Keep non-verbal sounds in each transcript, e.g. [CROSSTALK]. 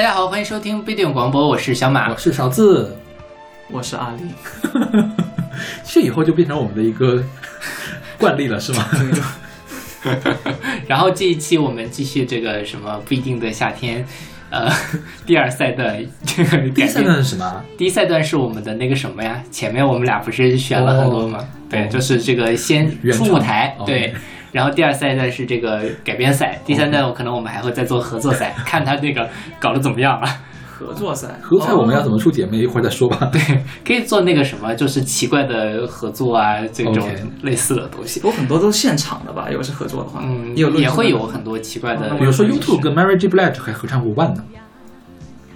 大家好，欢迎收听不一定广播，我是小马我，是勺子，我是阿丽，[LAUGHS] 这以后就变成我们的一个 [LAUGHS] 惯例了，是吗？[LAUGHS] 然后这一期我们继续这个什么不一定的夏天，呃，第二赛段这个第一赛段是什么？第一赛段是我们的那个什么呀？前面我们俩不是选了很多吗？对，就是这个先出舞台，哦对。然后第二赛段是这个改编赛，第三段我可能我们还会再做合作赛，[LAUGHS] 看他那个搞得怎么样了。合作赛，合作赛我们要怎么出姐妹？一会儿再说吧。[LAUGHS] 对，可以做那个什么，就是奇怪的合作啊，这种类似的东西。有很多都是现场的吧？如果是合作的话，嗯，也有也会有很多奇怪的，比如说嗯 YouTube 跟 Mary J. Blige 还合唱过《One》呢。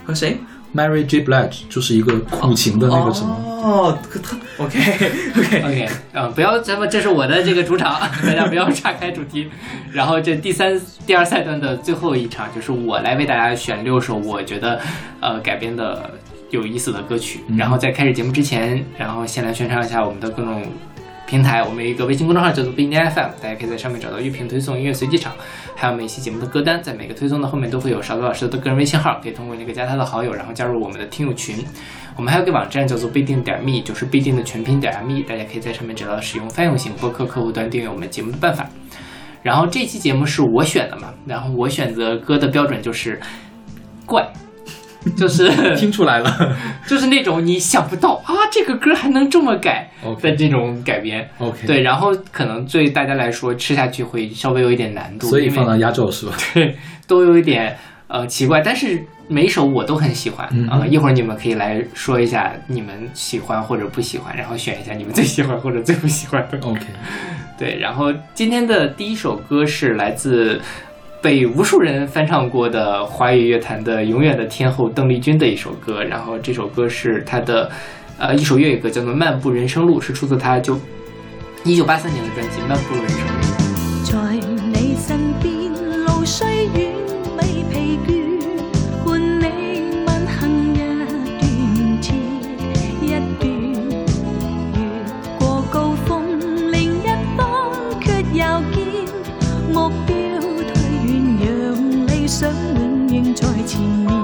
和谁？Mary J. Blige 就是一个苦情的那个什么，哦，可他 OK [LAUGHS] OK，OK，嗯，不要咱们，这是我的这个主场，[LAUGHS] 大家不要岔开主题。然后这第三、第二赛段的最后一场，就是我来为大家选六首我觉得呃改编的有意思的歌曲。嗯然后在开始节目之前，然后先来宣传一下我们的各种平台。我们有一个微信公众号叫做不一定 FM，大家可以在上面找到乐评推送、音乐随机场，还有每期节目的歌单。在每个推送的后面都会有勺子老师的个人微信号，可以通过那个加他的好友，然后加入我们的听友群。我们还有个网站叫做必定点 me，就是必定的全拼点 me，大家可以在上面找到使用泛用型播客客户端订阅我们节目的办法。然后这期节目是我选的嘛，然后我选择歌的标准就是怪，[LAUGHS] 就是听出来了。[LAUGHS] 就是那种你想不到啊，这个歌还能这么改的 OK 这种改编。OK，，对，然后可能对大家来说吃下去会稍微有一点难度，所以放到压轴是吧？对，都有一点呃奇怪，但是每首我都很喜欢嗯啊、一会儿你们可以来说一下你们喜欢或者不喜欢，然后选一下你们最喜欢或者最不喜欢的。OK，[LAUGHS] 对，然后今天的第一首歌是来自被无数人翻唱过的华语乐坛的永远的天后邓丽君的一首歌，然后这首歌是她的呃一首粤语歌，叫做《漫步人生路》，是出自她就一九八三年的专辑《漫步人生路》。在你身边，路雖请你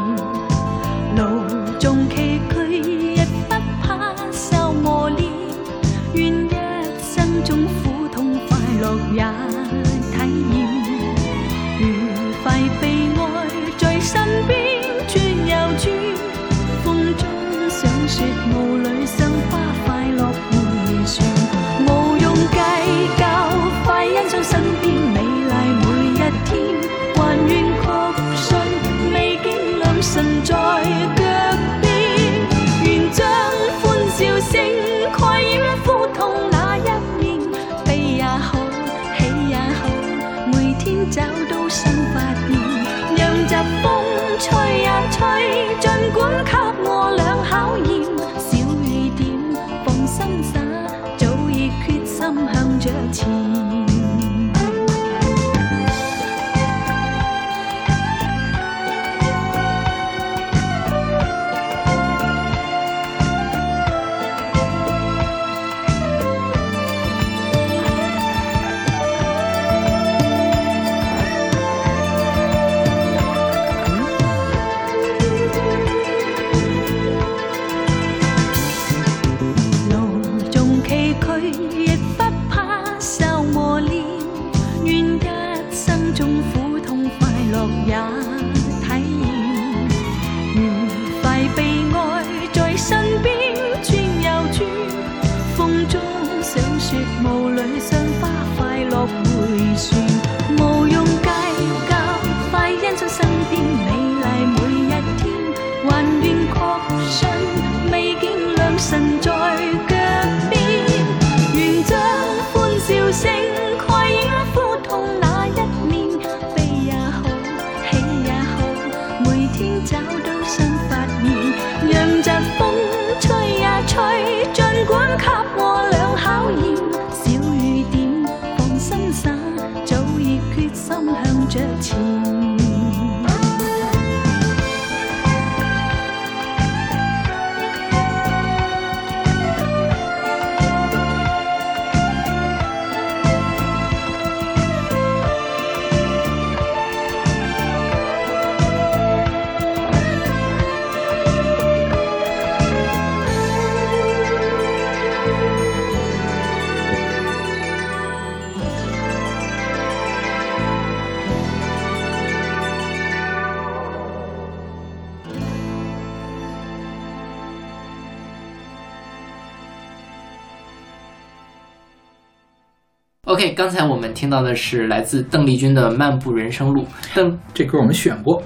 刚才我们听到的是来自邓丽君的《漫步人生路》。邓这歌我们选过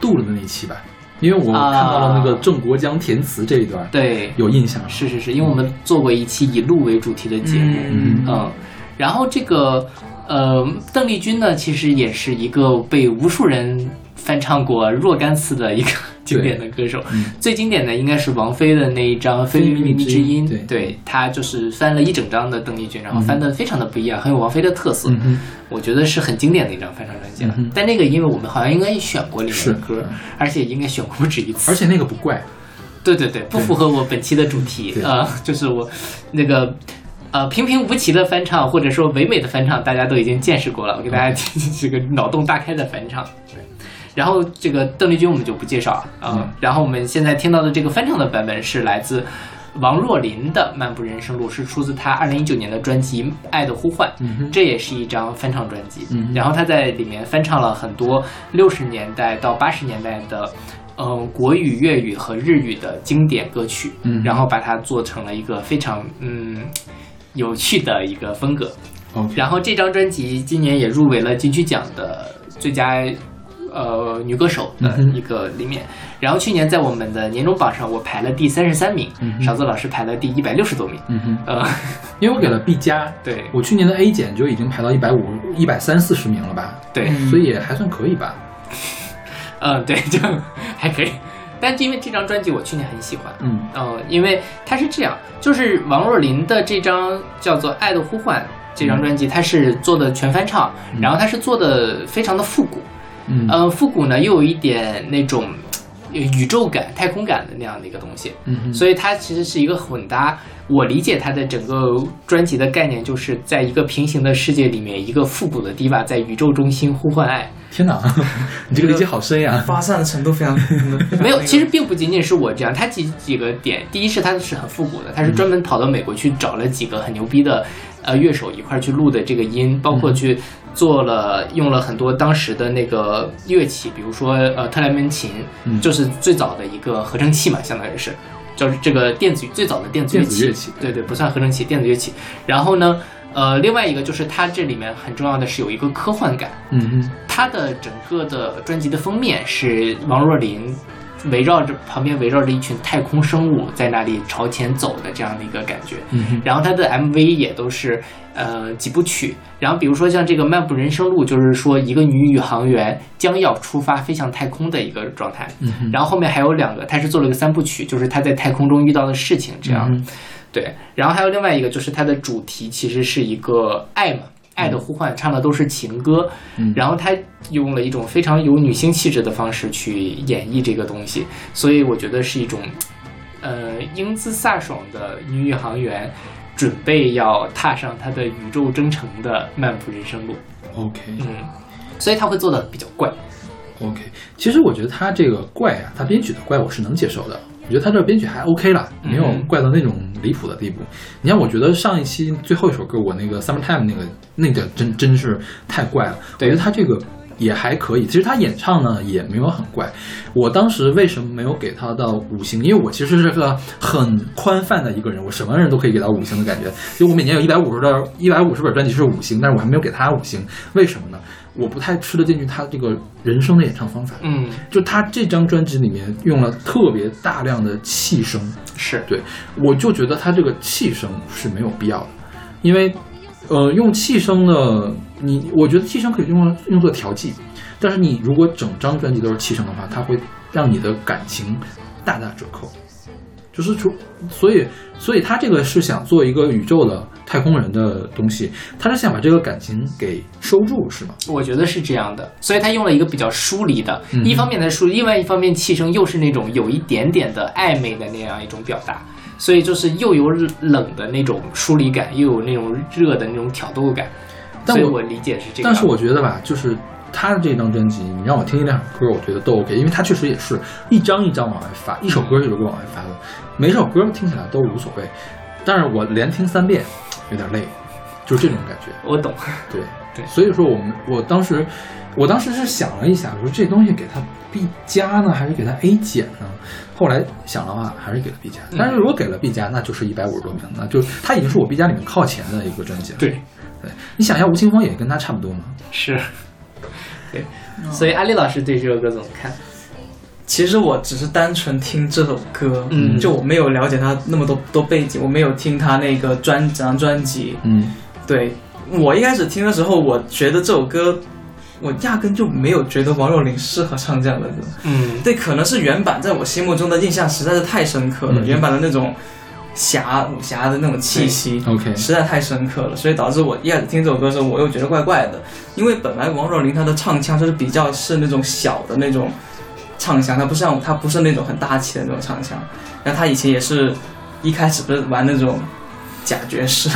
杜了的那一期吧，因为我看到了那个郑国江填词这一段，对，有印象。是是是，因为我们做过一期以鹿为主题的节目，嗯嗯，然后这个呃，邓丽君呢，其实也是一个被无数人翻唱过若干次的一个经典的歌手。嗯最经典的应该是王菲的那一张《非靡靡之音》，对对，她就是翻了一整张的邓丽君，然后翻的非常的不一样，很有王菲的特色。嗯，我觉得是很经典的一张翻唱专辑了。嗯但那个因为我们好像应该也选过里面的歌，而且应该选过不止一次。而且那个不怪，对对对，不符合我本期的主题啊呃，就是我那个呃平平无奇的翻唱，或者说唯美的翻唱，大家都已经见识过了。我给大家听这个脑洞大开的翻唱。对，然后这个邓丽君我们就不介绍了啊、嗯然后我们现在听到的这个翻唱的版本是来自。王若琳的《漫步人生路》是出自她二零一九年的专辑《爱的呼唤》，这也是一张翻唱专辑。嗯然后她在里面翻唱了很多六十年代到八十年代的，嗯、国语、粤语和日语的经典歌曲，嗯然后把它做成了一个非常嗯有趣的一个风格。然后这张专辑今年也入围了金曲奖的最佳呃女歌手的一个里面。然后去年在我们的年终榜上，我排了第三十三名，嗯勺子老师排了第一百六十多名。嗯哼，呃，因为我给了 B 加，[LAUGHS] 对。我去年的 A 减就已经排到一百五、一百三四十名了吧，对，嗯。所以也还算可以吧。嗯，[LAUGHS] 对，就还可以。但是因为这张专辑我去年很喜欢，嗯。嗯，因为它是这样，就是王若琳的这张叫做《爱的呼唤》这张专辑，它是做的全翻唱，然后它是做的非常的复古，嗯呃，复古呢又有一点那种呃宇宙感、太空感的那样的一个东西，嗯，所以它其实是一个混搭。我理解它的整个专辑的概念，就是在一个平行的世界里面，一个复古的 diva 在宇宙中心呼唤爱。天哪，[LAUGHS] 你这个理解好深呀。发散的程度非常 [LAUGHS] 没有，其实并不仅仅是我这样，它几几个点，第一是它是很复古的，它是专门跑到美国去找了几个很牛逼的呃乐手一块儿去录的这个音，包括去做了用了很多当时的那个乐器，比如说呃特莱门琴，嗯。就是最早的一个合成器嘛，相当于是。就是这个电子最早的电子乐器，乐器对。对，不算合成器，电子乐器。然后呢，呃，另外一个就是它这里面很重要的是有一个科幻感，嗯嗯，它的整个的专辑的封面是王若琳围绕着旁边围绕着一群太空生物在那里朝前走的这样的一个感觉。嗯，然后它的 MV 也都是呃几部曲，然后比如说像这个《漫步人生路》，就是说一个女宇航员将要出发飞向太空的一个状态。嗯，然后后面还有两个，它是做了个三部曲，就是她在太空中遇到的事情这样。嗯对，然后还有另外一个，就是它的主题其实是一个爱嘛，爱的呼唤，唱的都是情歌。嗯然后他用了一种非常有女性气质的方式去演绎这个东西，所以我觉得是一种，呃，英姿飒爽的女宇航员，准备要踏上她的宇宙征程的漫步人生路。OK 嗯，所以他会做的比较怪。OK，其实我觉得他这个怪啊，他编曲的怪我是能接受的。我觉得他这个编曲还 OK 了，没有嗯怪到那种离谱的地步。你看，我觉得上一期最后一首歌，我那个 Summertime 那个那个真真是太怪了。我对觉得他这个也还可以。其实他演唱呢也没有很怪。我当时为什么没有给他到五星？因为我其实是个很宽泛的一个人，我什么人都可以给到五星的感觉。就我每年有一百五十的一百五十本专辑是五星，但是我还没有给他五星，为什么呢？我不太吃得进去他这个人声的演唱方法。嗯，就他这张专辑里面用了特别大量的气声，是，对我就觉得他这个气声是没有必要的，因为呃用气声的你，我觉得气声可以用用作调剂，但是你如果整张专辑都是气声的话，它会让你的感情大打折扣。就是说，所以，所以他这个是想做一个宇宙的太空人的东西，他是想把这个感情给收住，是吗？我觉得是这样的，所以他用了一个比较疏离的，嗯一方面的疏，另外一方面气声又是那种有一点点的暧昧的那样一种表达，所以就是又有冷的那种疏离感，又有那种热的那种挑逗感，但我所以我理解是这个样。但是我觉得吧，就是他的这张专辑，你让我听一两首歌，我觉得都 OK，因为他确实也是一张一张往外发，一首歌一首歌往外发的，每首歌听起来都无所谓。但是我连听三遍有点累，就是这种感觉。我懂，[LAUGHS] 对 [LAUGHS] 对所以说我们我当时我当时是想了一下，我说这东西给他 B 加呢，还是给他 A 减呢？后来想的话，还是给了 B 加。但是如果给了 B 加，那就是一百五十多名，那就他已经是我 B 加里面靠前的一个专辑了。对，对，你想一下，吴青峰也跟他差不多嘛。是，对，所以阿丽老师对这首歌怎么看？其实我只是单纯听这首歌，嗯就我没有了解他那么多多背景，我没有听他那个专整张专辑。嗯对我一开始听的时候，我觉得这首歌，我压根就没有觉得王若琳适合唱这样的歌。嗯对，可能是原版在我心目中的印象实在是太深刻了，嗯原版的那种侠武侠的那种气息。，OK，实在太深刻了，所以导致我一开始听这首歌的时候，我又觉得怪怪的，因为本来王若琳她的唱腔就是比较是那种小的那种唱腔，她不像她不是那种很大气的那种唱腔，然后她以前也是一开始不是玩那种假爵士，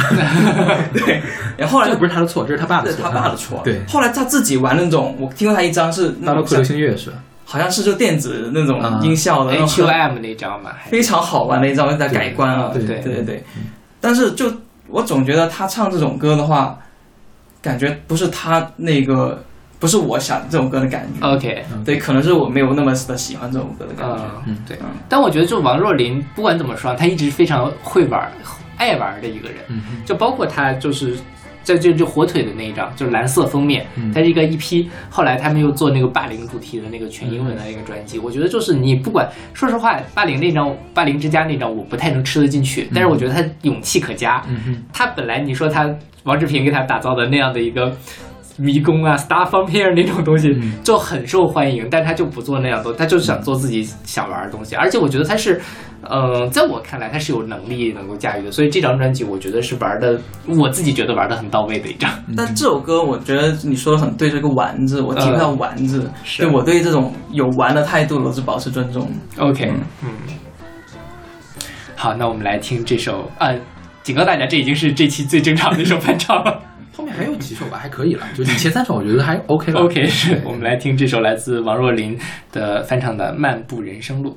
[LAUGHS] 对，然后后来这不是他的错，这是他爸的对错，他爸的错，对，后来他自己玩那种，我听过他一张是那种流行乐是吧？好像是就电子那种啊音效的那种，H 很 O M 那张嘛，非常好玩的一张在改观了，对对对对对，但是就我总觉得他唱这种歌的话，感觉不是他那个，不是我想这种歌的感觉。OK，对，可能是我没有那么的喜欢这种歌的感觉。嗯，对嗯。但我觉得，就王若琳，不管怎么说，她一直非常会玩、爱玩的一个人。嗯就包括她就是在就就火腿的那一张，就是蓝色封面，嗯它是一个一批。后来他们又做那个霸凌主题的那个全英文的那个专辑，我觉得就是你不管，说实话，霸凌那张《霸凌之家》那张我不太能吃得进去，但是我觉得他勇气可嘉。他本来你说他王志平给他打造的那样的一个迷宫啊、star 方片那种东西嗯就很受欢迎，但他就不做那样东西，他就想做自己想玩的东西。而且我觉得他是，嗯、在我看来他是有能力能够驾驭的，所以这张专辑我觉得是玩的，我自己觉得玩的很到位的一张。[LAUGHS] 但这首歌，我觉得你说的很对，这个“丸子，我听到“丸子，是对我对这种有玩的态度，我是保持尊重。OK，嗯嗯，好，那我们来听这首啊。警告大家，这已经是这期最正常的一首翻唱了。[LAUGHS] 后面还有几首吧，还可以了，就你前三首我觉得还 OK 了。OK，是我们来听这首来自王若琳的翻唱的《漫步人生路》。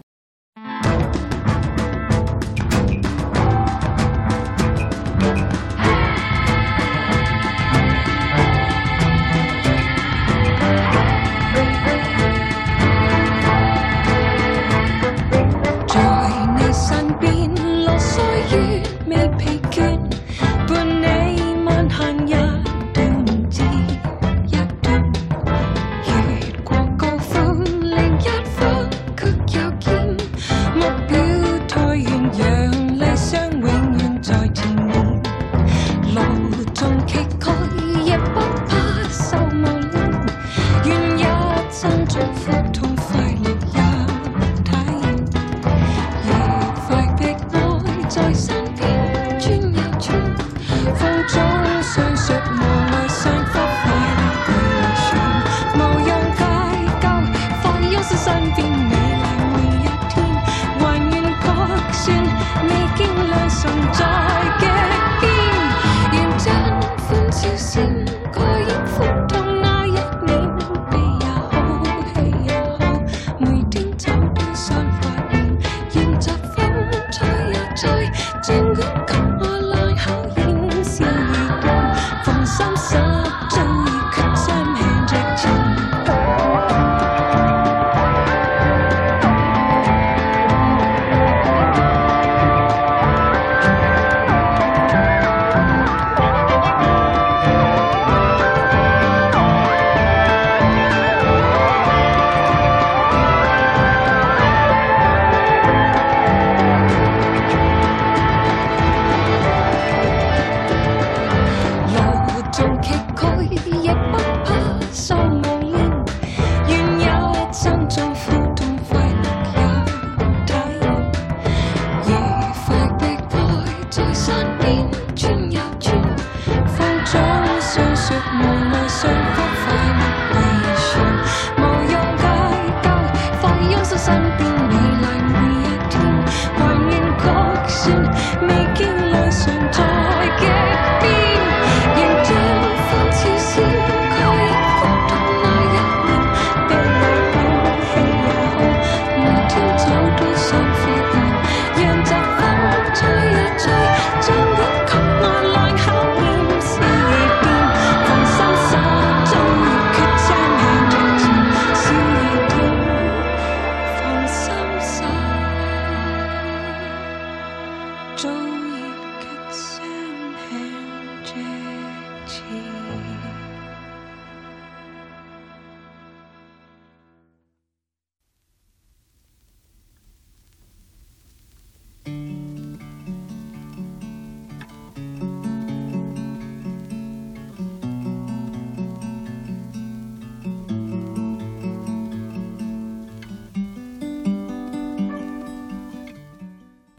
周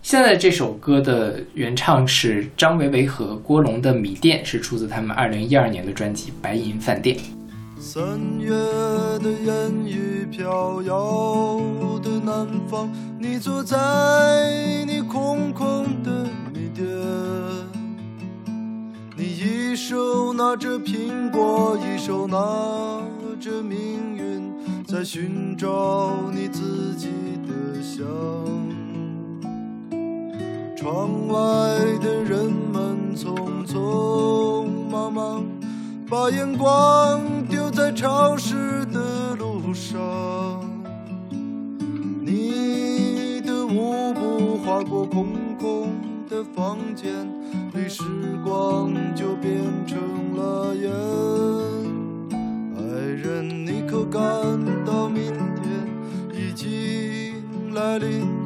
现在这首歌的原唱是张维维和郭龙的《米店》，是出自他们二零一二年的专辑《白银饭店》。三月的烟雨飘摇的南方，你坐在你空空的米店，你一手拿着苹果，一手拿着命运，在寻找你自己的香。窗外的人们匆匆忙忙，把眼光丢在潮湿的路上。你的舞步划过空空的房间，里时光就变成了烟。爱人，你可感到明天已经来临？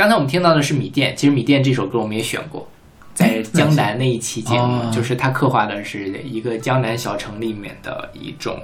刚才我们听到的是《米店》，其实《米店》这首歌我们也选过，在江南那一期节目，哦就是它刻画的是一个江南小城里面的一种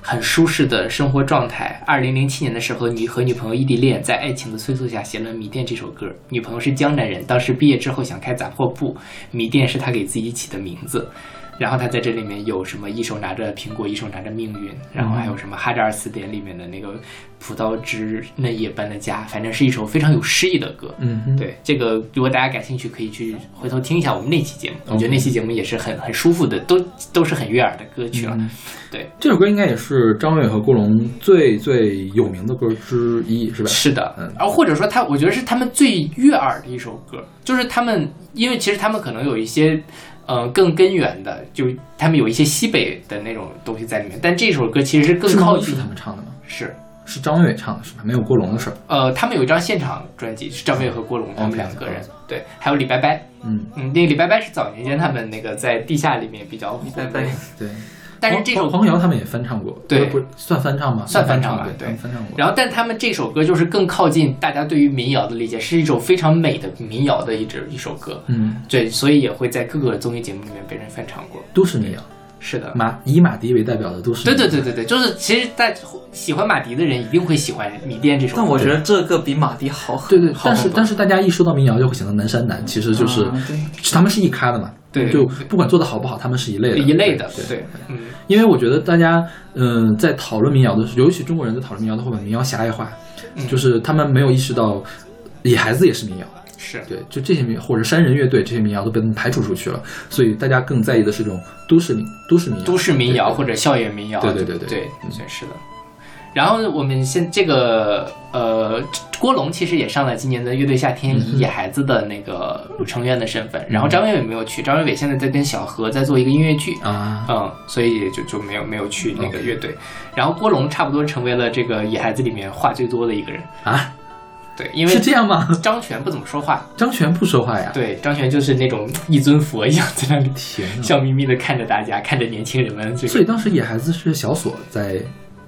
很舒适的生活状态。二零零七年的时候，你和女朋友异地恋，在爱情的催促下写了《米店》这首歌。女朋友是江南人，当时毕业之后想开杂货铺，米店是他给自己起的名字。然后他在这里面有什么一手拿着苹果，一手拿着命运，然后还有什么《哈扎尔词典》里面的那个葡萄汁嫩叶般的家，反正是一首非常有诗意的歌。嗯哼，对这个，如果大家感兴趣，可以去回头听一下我们那期节目。我觉得那期节目也是很很舒服的，都都是很悦耳的歌曲了。嗯对，这首歌应该也是张伟和郭龙最最有名的歌之一，是吧？是的嗯，然后或者说他，我觉得是他们最悦耳的一首歌，就是他们，因为其实他们可能有一些，呃，更根源的，就他们有一些西北的那种东西在里面，但这首歌其实是更靠近是他们唱的吗？是。是张伟唱的是吧？没有郭龙的事儿。呃，他们有一张现场专辑，是张伟和郭龙他们两个人对，还有李白白，嗯，嗯，那个李白白是早年间他们那个在地下里面比较火的拜拜。对。但是这首黄黄瑶他们也翻唱过，对不算翻唱吗？算翻唱吧对翻唱过。然后，但他们这首歌就是更靠近大家对于民谣的理解，是一首非常美的民谣的一支一首歌。嗯，对，所以也会在各个综艺节目里面被人翻唱过。都是民谣，是的，马以马迪为代表的都市对。对对对对，就是其实在喜欢马迪的人一定会喜欢《米店》这首歌。但我觉得这个比马迪好很。对对，但是但是大家一说到民谣就会想到南山南，其实就是啊对他们是一咖的嘛，对就不管做的好不好，他们是一类的，一类的，对对，嗯，因为我觉得大家，嗯、在讨论民谣的时候，尤其中国人在讨论民谣的时候，把，民谣狭隘化，嗯就是他们没有意识到，野孩子也是民谣，是。对，就这些民或者山人乐队这些民谣都被他们排除出去了，所以大家更在意的是这种都市民都市民谣，都市民谣或者校园民谣，对对对对。对对，对是的。然后我们现这个呃，郭龙其实也上了今年的乐队夏天以野孩子的那个成员的身份，然后张伟伟没有去，张伟伟现在在跟小何在做一个音乐剧，啊，嗯，所以就就没有没有去那个乐队。然后郭龙差不多成为了这个野孩子里面话最多的一个人，啊，对，因为是这样吗？张全不怎么说话，张全不说话呀？，对，张全就是那种一尊佛一样在那里天。笑眯眯的看着大家，看着年轻人们。这个所以当时野孩子是小锁在，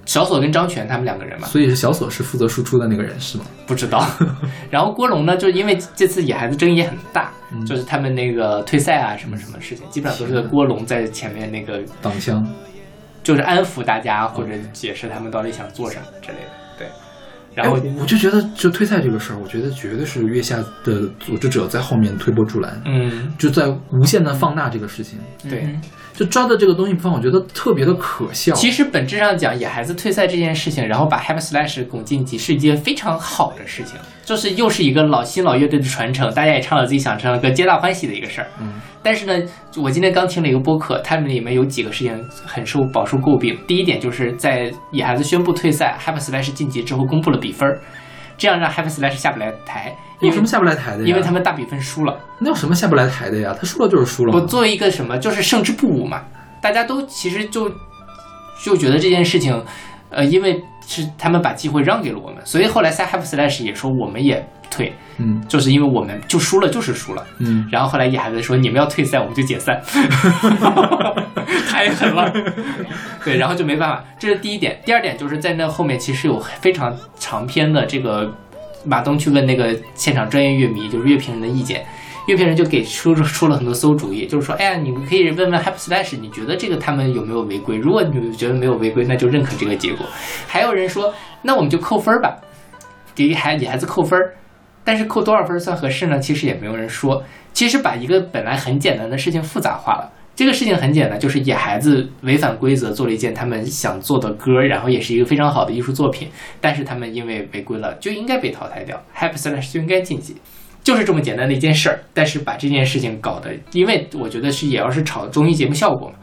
小锁跟张全他们两个人嘛，所以是小锁是负责输出的那个人是吗？不知道。[LAUGHS] 然后郭龙呢，就因为这次野孩子争议也很大，就是他们那个退赛啊什么什么事情，基本上都是郭龙在前面那个，挡枪，就是安抚大家或者解释他们到底想做什么之类的。对，然后哎我就觉得就退赛这个事儿，我觉得绝对是月下的组织者在后面推波助澜，嗯，就在无限的放大这个事情，对。就抓的这个东西不放，我觉得特别的可笑。其实本质上讲，野孩子退赛这件事情，然后把 Happy Slash 拱晋级是一件非常好的事情，就是又是一个老新老乐队的传承，大家也唱了自己想唱的歌，皆大欢喜的一个事儿。嗯，但是呢，我今天刚听了一个播客，他们里面有几个事情很受饱受诟病。第一点就是在野孩子宣布退赛，Happy Slash 晋级之后公布了比分儿，这样让 Happy Slash 下不来台，有什么下不来台的呀？因为他们大比分输了。那有什么下不来台的呀？他输了就是输了嘛。我作为一个什么，就是胜之不武嘛，大家都其实就就觉得这件事情，呃，因为是他们把机会让给了我们，所以后来 s Have Slash 也说我们也退，嗯就是因为我们就输了就是输了。嗯，然后后来野孩子说你们要退赛，我们就解散，[LAUGHS] 太狠了。对，然后就没办法，这是第一点。第二点就是在那后面其实有非常长篇的这个马东去问那个现场专业乐迷，就是乐评人的意见。乐评人就给出出了很多馊主意，就是说，哎呀，你们可以问问 Happy Slash，你觉得这个他们有没有违规？如果你觉得没有违规，那就认可这个结果。还有人说，那我们就扣分儿吧，给孩给孩子扣分儿。但是扣多少分儿算合适呢？其实也没有人说。其实把一个本来很简单的事情复杂化了。这个事情很简单，就是野孩子违反规则做了一件他们想做的歌，然后也是一个非常好的艺术作品，但是他们因为违规了，就应该被淘汰掉。Happy Slash 就应该晋级，就是这么简单的一件事儿。但是把这件事情搞得，因为我觉得是也要是炒综艺节目效果嘛，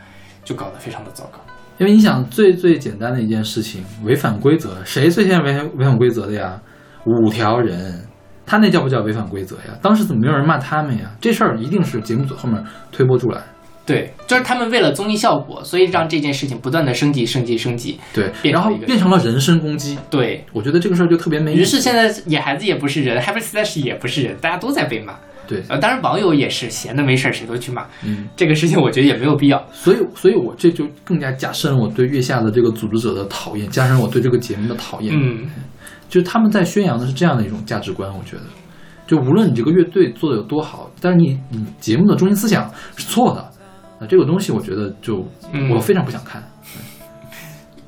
就搞得非常的糟糕。因为你想最最简单的一件事情，违反规则，谁最先违违反规则的呀？五条人，他那叫不叫违反规则呀？当时怎么没有人骂他们呀？这事儿一定是节目组后面推波助澜。对，就是他们为了综艺效果，所以让这件事情不断的升级、升级、升级。对，然后变成了人身攻击。对我觉得这个事儿就特别没。于是现在野孩子也不是人，Happy Slash 也不是人，大家都在被骂。对，呃，当然网友也是闲的没事儿谁都去骂，嗯，这个事情我觉得也没有必要。所以，所以我这就更加加深了我对月下的这个组织者的讨厌，加深我对这个节目的讨厌。嗯，就是他们在宣扬的是这样的一种价值观，我觉得，就无论你这个乐队做的有多好，但是你你节目的中心思想是错的，那这个东西我觉得就嗯我非常不想看。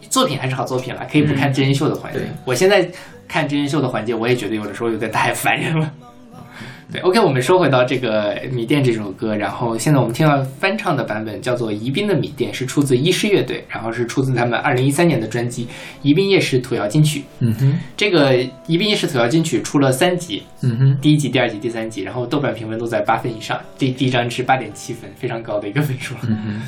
作品还是好作品了，可以不看真人秀的环节。嗯我现在看真人秀的环节，我也觉得有的时候有点太 [LAUGHS] 烦人了。对，OK，我们说回到这个《米店》这首歌，然后现在我们听到翻唱的版本叫做《宜宾的米店》，是出自医师乐队，然后是出自他们二零一三年的专辑《宜宾夜市土窑金曲》。嗯哼，这个《宜宾夜市土窑金曲》出了三集，嗯哼，第一集、第二集、第三集，然后豆瓣评分都在八分以上，第第一张是八点七分，非常高的一个分数。嗯哼。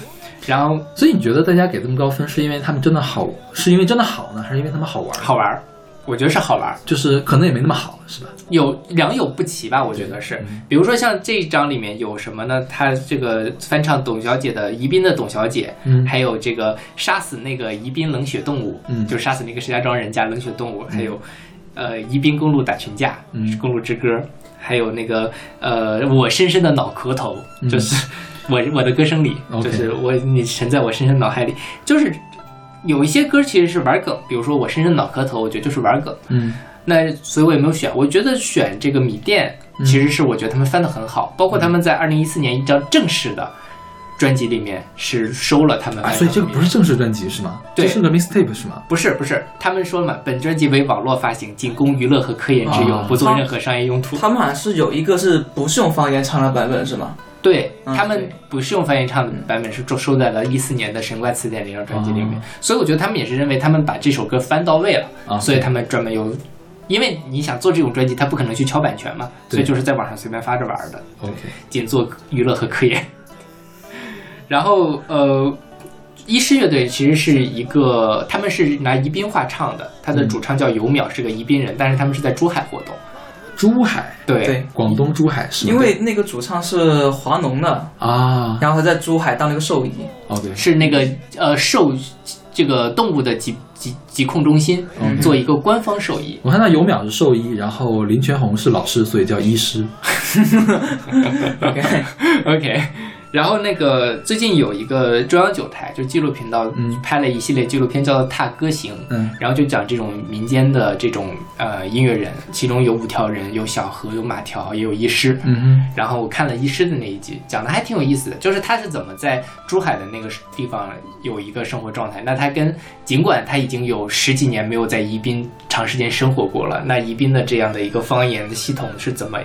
然后所以你觉得大家给这么高分，是因为他们真的好，是因为真的好呢，还是因为他们好玩？好玩儿，我觉得是好玩儿。就是可能也没那么好，是吧？有良莠不齐吧，我觉得是。嗯比如说像这一章里面有什么呢？他这个翻唱董小姐的《宜宾的董小姐》，嗯还有这个杀死那个宜宾冷血动物，嗯就杀死那个石家庄人家冷血动物，还有呃宜宾公路打群架，嗯公路之歌，还有那个呃我深深的脑壳头，嗯就是我我的歌声里，就是我你沉在我深深脑海里，就是有一些歌其实是玩梗，比如说我深深脑壳头，我觉得就是玩梗。嗯那所以我也没有选。我觉得选这个米店，嗯其实是我觉得他们翻的很好，包括他们在二零一四年一张正式的专辑里面是收了他们。所以这个不是正式专辑是吗？对这是个 Mistape 是吗？不是不是，他们说了嘛，本专辑为网络发行，仅供娱乐和科研之用，啊不做任何商业用途。他们好像是有一个是不是用方言唱的版本是吗？对嗯他们不是用翻译唱的版本，是收收在了一四年的神怪词典那张专辑里面哦。所以我觉得他们也是认为他们把这首歌翻到位了，啊，所以他们专门有。因为你想做这种专辑，他不可能去敲版权嘛，所以就是在网上随便发着玩的。OK，仅做娱乐和科研。然后呃，医师乐队其实是一个，他们是拿宜宾话唱的，他的主唱叫尤淼，是个宜宾人，但是他们是在珠海活动。珠海，对，对，广东珠海是？因为那个主唱是华农的，啊然后他在珠海当了个兽医。哦，对是那个呃兽这个动物的疾疾疾控中心嗯做一个官方兽医。我看到尤淼是兽医，然后林全红是老师，所以叫医师。[LAUGHS] [LAUGHS] OK，OK，然后那个最近有一个中央九台就纪录频道嗯拍了一系列纪录片，叫做《踏歌行》。嗯然后就讲这种民间的这种呃音乐人，其中有五条人，有小何，有马条，也有医师。嗯哼，然后我看了医师的那一集，讲的还挺有意思的，就是他是怎么在珠海的那个地方有一个生活状态。那他跟尽管他已经有十几年没有在宜宾长时间生活过了，那宜宾的这样的一个方言的系统是怎么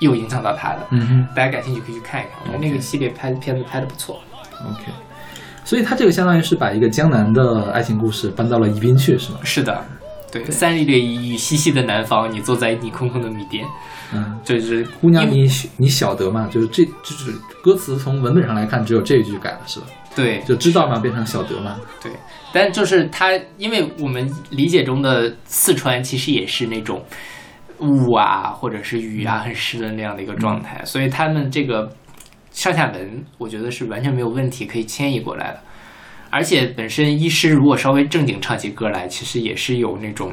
又影响到他的？嗯哼大家感兴趣可以去看一看，我觉得那个系列拍片子拍的不错。，OK。所以他这个相当于是把一个江南的爱情故事搬到了宜宾去，是吗？是的，对，三里雨淅淅的南方，你坐在你空空的米店，嗯，就是姑娘你你晓得吗？就是这就是歌词从文本上来看，只有这一句改了，是吧？对就知道嘛？变成晓得嘛？对，但就是他，因为我们理解中的四川其实也是那种雾啊，或者是雨啊，很湿的那样的一个状态，所以他们这个上下文，我觉得是完全没有问题，可以迁移过来的。而且本身医师如果稍微正经唱起歌来，其实也是有那种，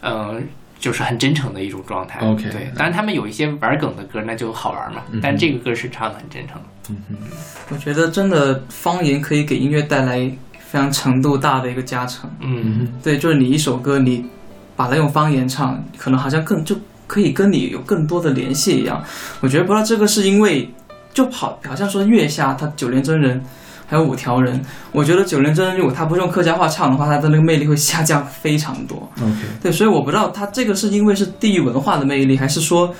嗯、就是很真诚的一种状态。OK 对，当然他们有一些玩梗的歌，那就好玩嘛。嗯但这个歌是唱的很真诚嗯嗯。我觉得真的方言可以给音乐带来非常程度大的一个加成。嗯，对，就是你一首歌，你把它用方言唱，可能好像更就可以跟你有更多的联系一样。我觉得不知道这个是因为就好，好像说月下他九连真人还有五条人，我觉得九连真人如果他不是用客家话唱的话，他的那个魅力会下降非常多。对，所以我不知道他这个是因为是地域文化的魅力，还是说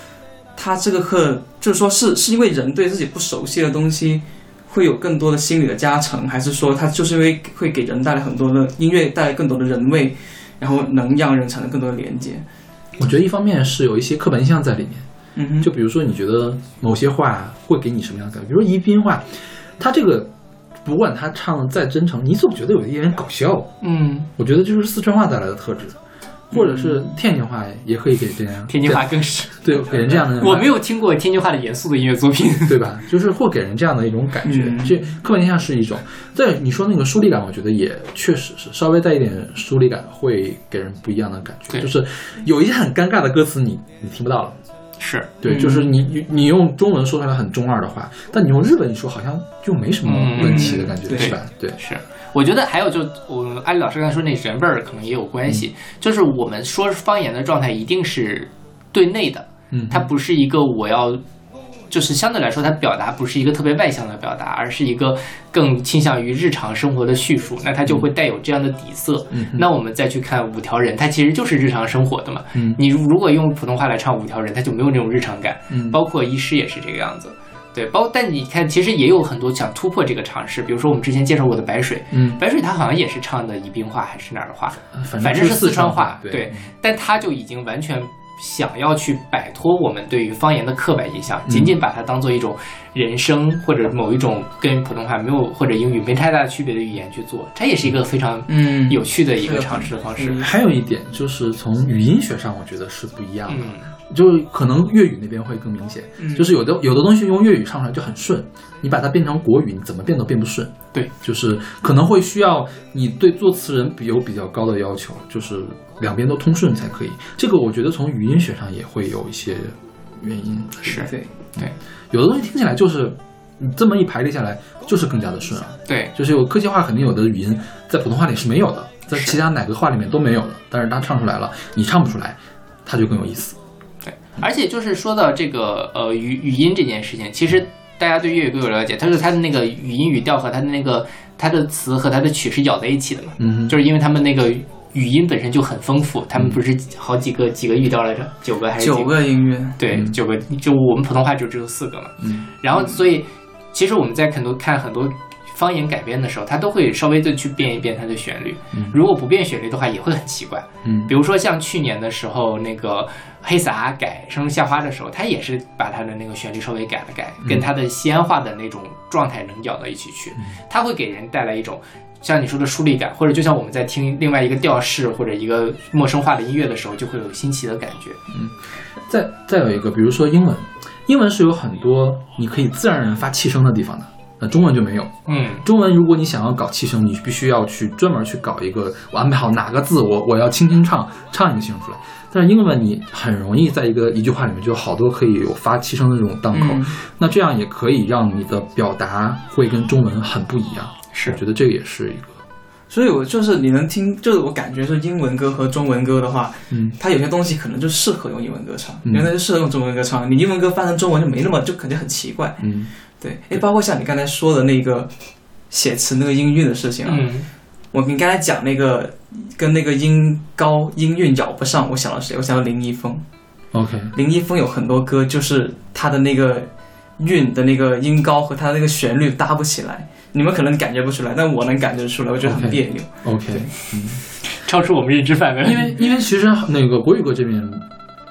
他这个课就是说是是因为人对自己不熟悉的东西会有更多的心理的加成，还是说他就是因为会给人带来很多的音乐带来更多的人味，然后能让人产生更多的连接？我觉得一方面是有一些刻板印象在里面，嗯哼，就比如说你觉得某些话会给你什么样的感觉？比如说宜宾话，他这个不管他唱的再真诚，你总觉得有一点搞笑。嗯，我觉得这就是四川话带来的特质，或者是天津话也可以给这样，天津话更是。[LAUGHS] 对给人这样的，[LAUGHS] 我没有听过天津话的严肃的音乐作品。对吧？[LAUGHS] 就是会给人这样的一种感觉，嗯这刻板印象是一种。对你说那个疏离感，我觉得也确实是稍微带一点疏离感，会给人不一样的感觉。对就是有一些很尴尬的歌词你，你听不到了。是，对，嗯就是你你你用中文说出来很中二的话，但你用日文说好像就没什么问题的感觉，嗯是吧？对，是，我觉得还有就我艾丽老师刚才说那人味儿可能也有关系，就是我们说方言的状态一定是对内的，嗯，它不是一个我要，就是相对来说，它表达不是一个特别外向的表达，而是一个更倾向于日常生活的叙述，那它就会带有这样的底色。嗯那我们再去看五条人，它其实就是日常生活的嘛。嗯你如果用普通话来唱五条人，它就没有那种日常感。嗯包括医师也是这个样子。对，包但你看，其实也有很多想突破这个尝试，比如说我们之前介绍过的白水，嗯，白水他好像也是唱的宜宾话还是哪儿的话，反反正是四川话，对对，但他就已经完全想要去摆脱我们对于方言的刻板印象，仅仅把它当做一种人声或者某一种跟普通话没有或者英语没太大区别的语言去做，这也是一个非常嗯有趣的一个尝试的方式。还有一点就是从语音学上，我觉得是不一样的。嗯，就可能粤语那边会更明显，嗯就是有的有的东西用粤语唱出来就很顺，你把它变成国语，你怎么变都变不顺。对，就是可能会需要你对作词人比有比较高的要求，就是两边都通顺才可以。这个我觉得从语音学上也会有一些原因。是对对，有的东西听起来就是你这么一排列下来，就是更加的顺啊。对，就是有科技化肯定有的语音在普通话里是没有的，在其他哪个话里面都没有的，但是它唱出来了，你唱不出来，它就更有意思。对，而且就是说到这个呃语语音这件事情，其实大家对粤语歌有了解，它是它的那个语音语调和它的那个它的词和它的曲是咬在一起的嘛，嗯，就是因为他们那个语音本身就很丰富，他们不是好几个几个语调来着，九个还是几九个音乐，对，嗯九个，就我们普通话就只有四个嘛。嗯，然后所以其实我们在很多看很多方言改编的时候，它都会稍微的去变一变它的旋律。嗯如果不变旋律的话，也会很奇怪。嗯比如说像去年的时候，那个黑撒改《生如夏花》的时候，他也是把他的那个旋律稍微改了改，跟他的西安话的那种状态能咬到一起去，他会给人带来一种。像你说的疏离感，或者就像我们在听另外一个调式或者一个陌生化的音乐的时候，就会有新奇的感觉。嗯再再有一个，比如说英文，英文是有很多你可以自然而然发气声的地方的，那中文就没有。嗯，中文如果你想要搞气声，你必须要去专门去搞一个，我安排好哪个字，我我要轻轻唱，唱一个气声出来。但是英文你很容易在一个一句话里面就有好多可以有发气声的这种档口，嗯那这样也可以让你的表达会跟中文很不一样。是我觉得这个也是一个，所以我就是你能听，就是我感觉是英文歌和中文歌的话，嗯它有些东西可能就适合用英文歌唱，嗯有些就适合用中文歌唱。你英文歌翻成中文就没那么，就感觉很奇怪。嗯对，哎，包括像你刚才说的那个写词那个音韵的事情啊，嗯，我你刚才讲那个跟那个音高音韵咬不上，我想到谁？我想到林一峰。，OK，林一峰有很多歌就是他的那个韵的那个音高和他的那个旋律搭不起来，你们可能感觉不出来，但我能感觉出来，我觉得很别扭。OK，超出我们认知范围。因为因为其实那个国语歌这边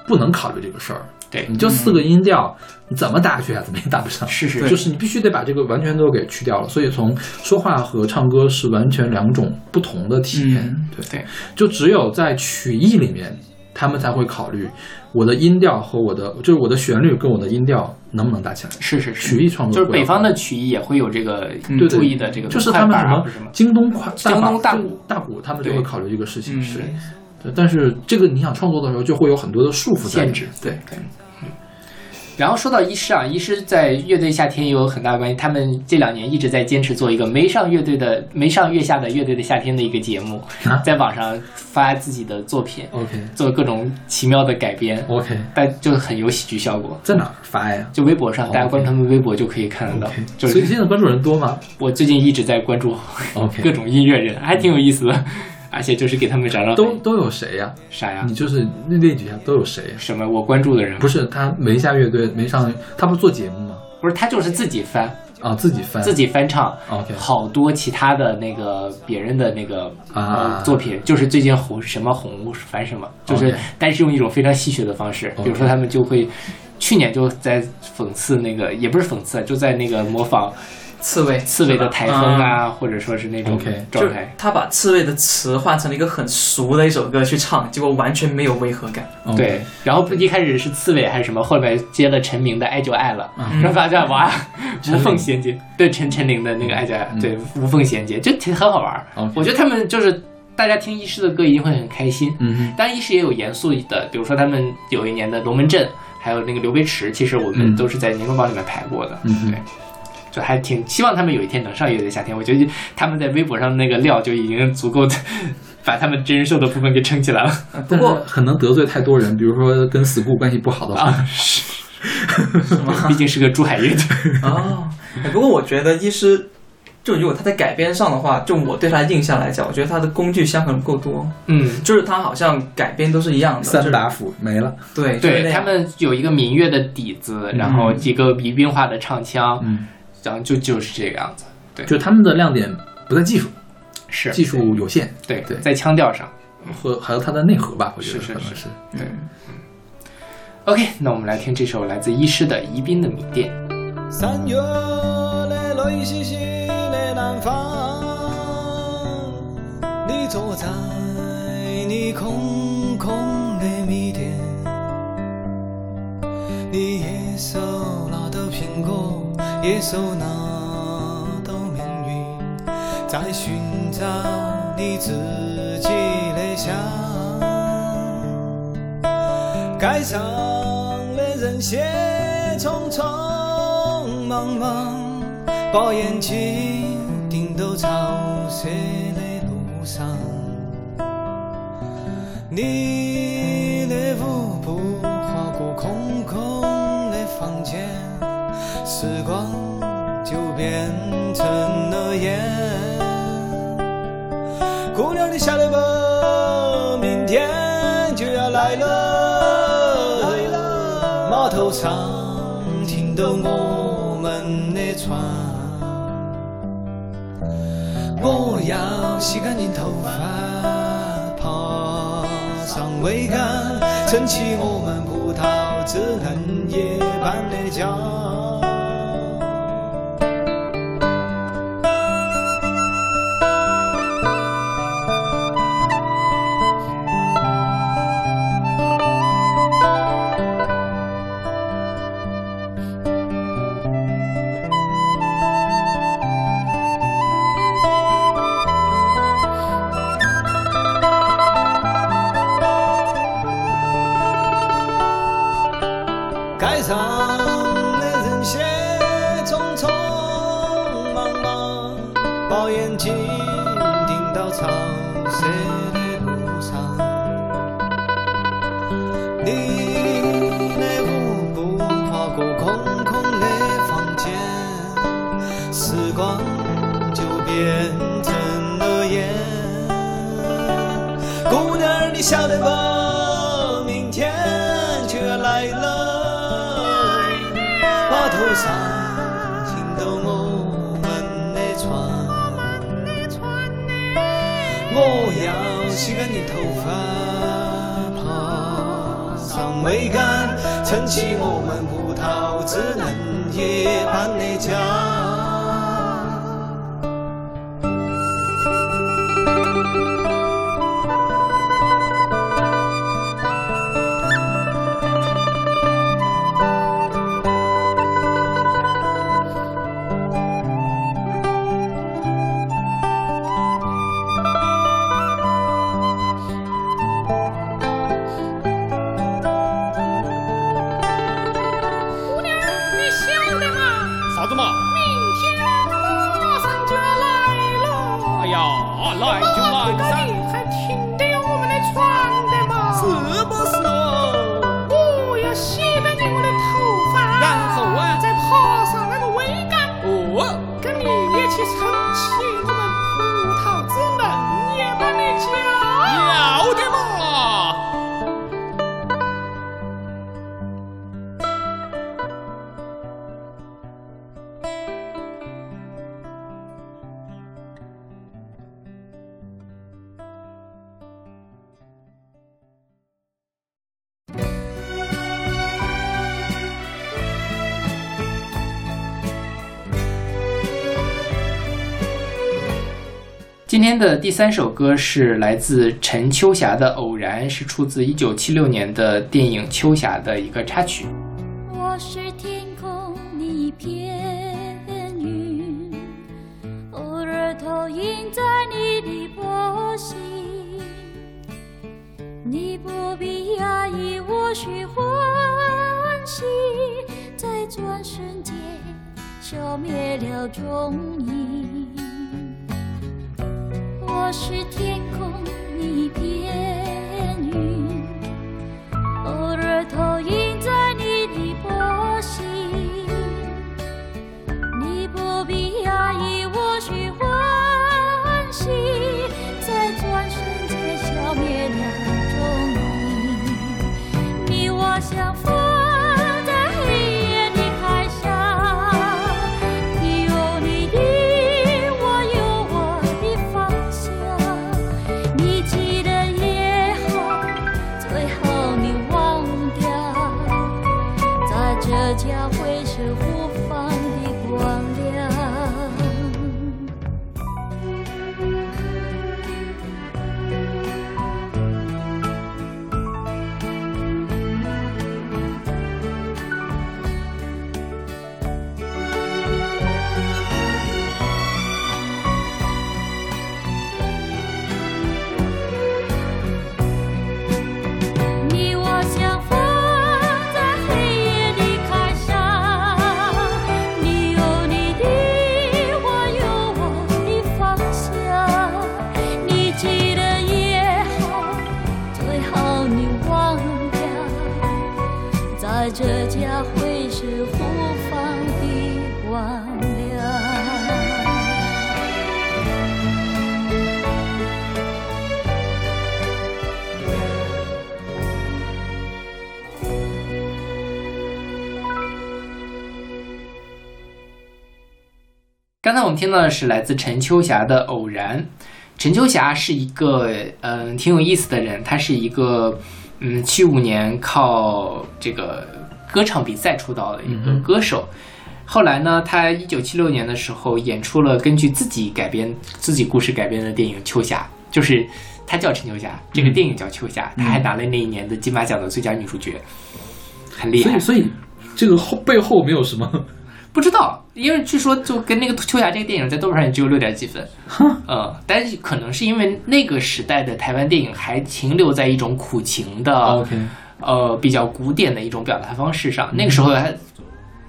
不能考虑这个事儿，对你就四个音调，你怎么搭下去啊？怎么也打不上。是是就是你必须得把这个完全都给去掉了，所以从说话和唱歌是完全两种不同的体验。嗯对对，就只有在曲艺里面，他们才会考虑我的音调和我的，就是我的旋律跟我的音调能不能搭起来。是是是，曲艺创作就是北方的。曲艺也会有这个嗯对对注意的这个就是快他们什么？京东快京东大大鼓大鼓，他们就会考虑这个事情。嗯是，对但是这个你想创作的时候，就会有很多的束缚限制对，对。嗯然后说到医师啊，医师在乐队夏天也有很大关系。他们这两年一直在坚持做一个没上乐队的、没上月下的乐队的夏天的一个节目啊，在网上发自己的作品，OK 做各种奇妙的改编，OK，但就很有喜剧效果。在哪儿发呀就微博上，哦大家关注他们微博就可以看得到。？OK，所以就是现在关注人多吗我最近一直在关注 [LAUGHS] 各种音乐人，还挺有意思的，而且就是给他们找找都都有谁呀？啥呀你？就是那列举一下都有谁呀？什么我关注的人不是他没下乐队，没上，他不是做节目吗？不是他就是自己翻啊，自己翻自己翻唱 OK 好多其他的那个别人的那个啊呃作品，就是最近红什么红翻什么，就是但是用一种非常戏谑的方式比如说他们就会。去年就在讽刺那个，也不是讽刺，就在那个模仿刺猬，刺猬的台风啊，或者说是那种就是状态。他把刺猬的词换成了一个很俗的一首歌去唱，结果完全没有违和感。对，然后一开始是刺猬还是什么，后来接了陈明的《爱就爱了》，嗯然后发现哇，[LAUGHS] 无缝衔接，对陈陈琳的那个《爱就爱》嗯对无缝衔接，就挺很好玩儿。我觉得他们就是大家听一师的歌一定会很开心。嗯哼当然，医师也有严肃的，比如说他们有一年的《龙门阵》，还有那个刘培池，其实我们嗯都是在年终榜里面排过的。嗯对。就还挺希望他们有一天能上乐队夏天，我觉得他们在微博上那个料就已经足够把他们真人秀的部分给撑起来了。[LAUGHS] 不过 [LAUGHS] 很能得罪太多人，比如说跟 school 关系不好的话，啊，是，[LAUGHS] 毕竟是个珠海乐队。哦，哎不过我觉得医师，就如果他在改编上的话，就我对他的印象来讲，我觉得他的工具箱可能够多，嗯，就是他好像改编都是一样的，三就是把斧没了。对对他们有一个民乐的底子，然后一个宜宾话的唱腔，嗯，然后就就是这个样子。对，就他们的亮点不在技术，是技术有限，对对在腔调上。和还有它的内核吧，我觉得是是是可能是。对，OK，那我们来听这首来自医师的《宜宾的米店》。三月的泪淅淅的南方，你坐在你空空的米店，你也手拿的苹果，也手拿着命运，在寻找你自己的香。街上的人些匆匆忙忙，把眼睛盯到潮湿的路上。你的舞步划过空空的房间，时光就变成了烟。姑娘，你晓得不？明天就要来了，来了。码头上停着我们的船，我要洗干净头发，爬上桅杆，撑起我们葡萄枝嫩叶般的家。上听到我们的船，我要洗干净头发，爬上桅杆，撑起我们葡萄枝嫩叶般的家。今天的第三首歌是来自陈秋霞的《偶然》，是出自一九七六年的电影《秋霞》的一个插曲。刚才我们听到的是来自陈秋霞的《偶然》。陈秋霞是一个嗯挺有意思的人，她是一个嗯七五年靠这个歌唱比赛出道的一个歌手。后来呢，她一九七六年的时候演出了根据自己改编自己故事改编的电影《秋霞》，就是她叫陈秋霞，这个电影叫《秋霞》，她还拿了那一年的金马奖的最佳女主角，很厉害所以。所以这个后背后没有什么，不知道，因为据说就跟那个《秋霞》这个电影在豆瓣上也只有六点几分，嗯，但是可能是因为那个时代的台湾电影还停留在一种苦情的 OK 呃比较古典的一种表达方式上，那个时候还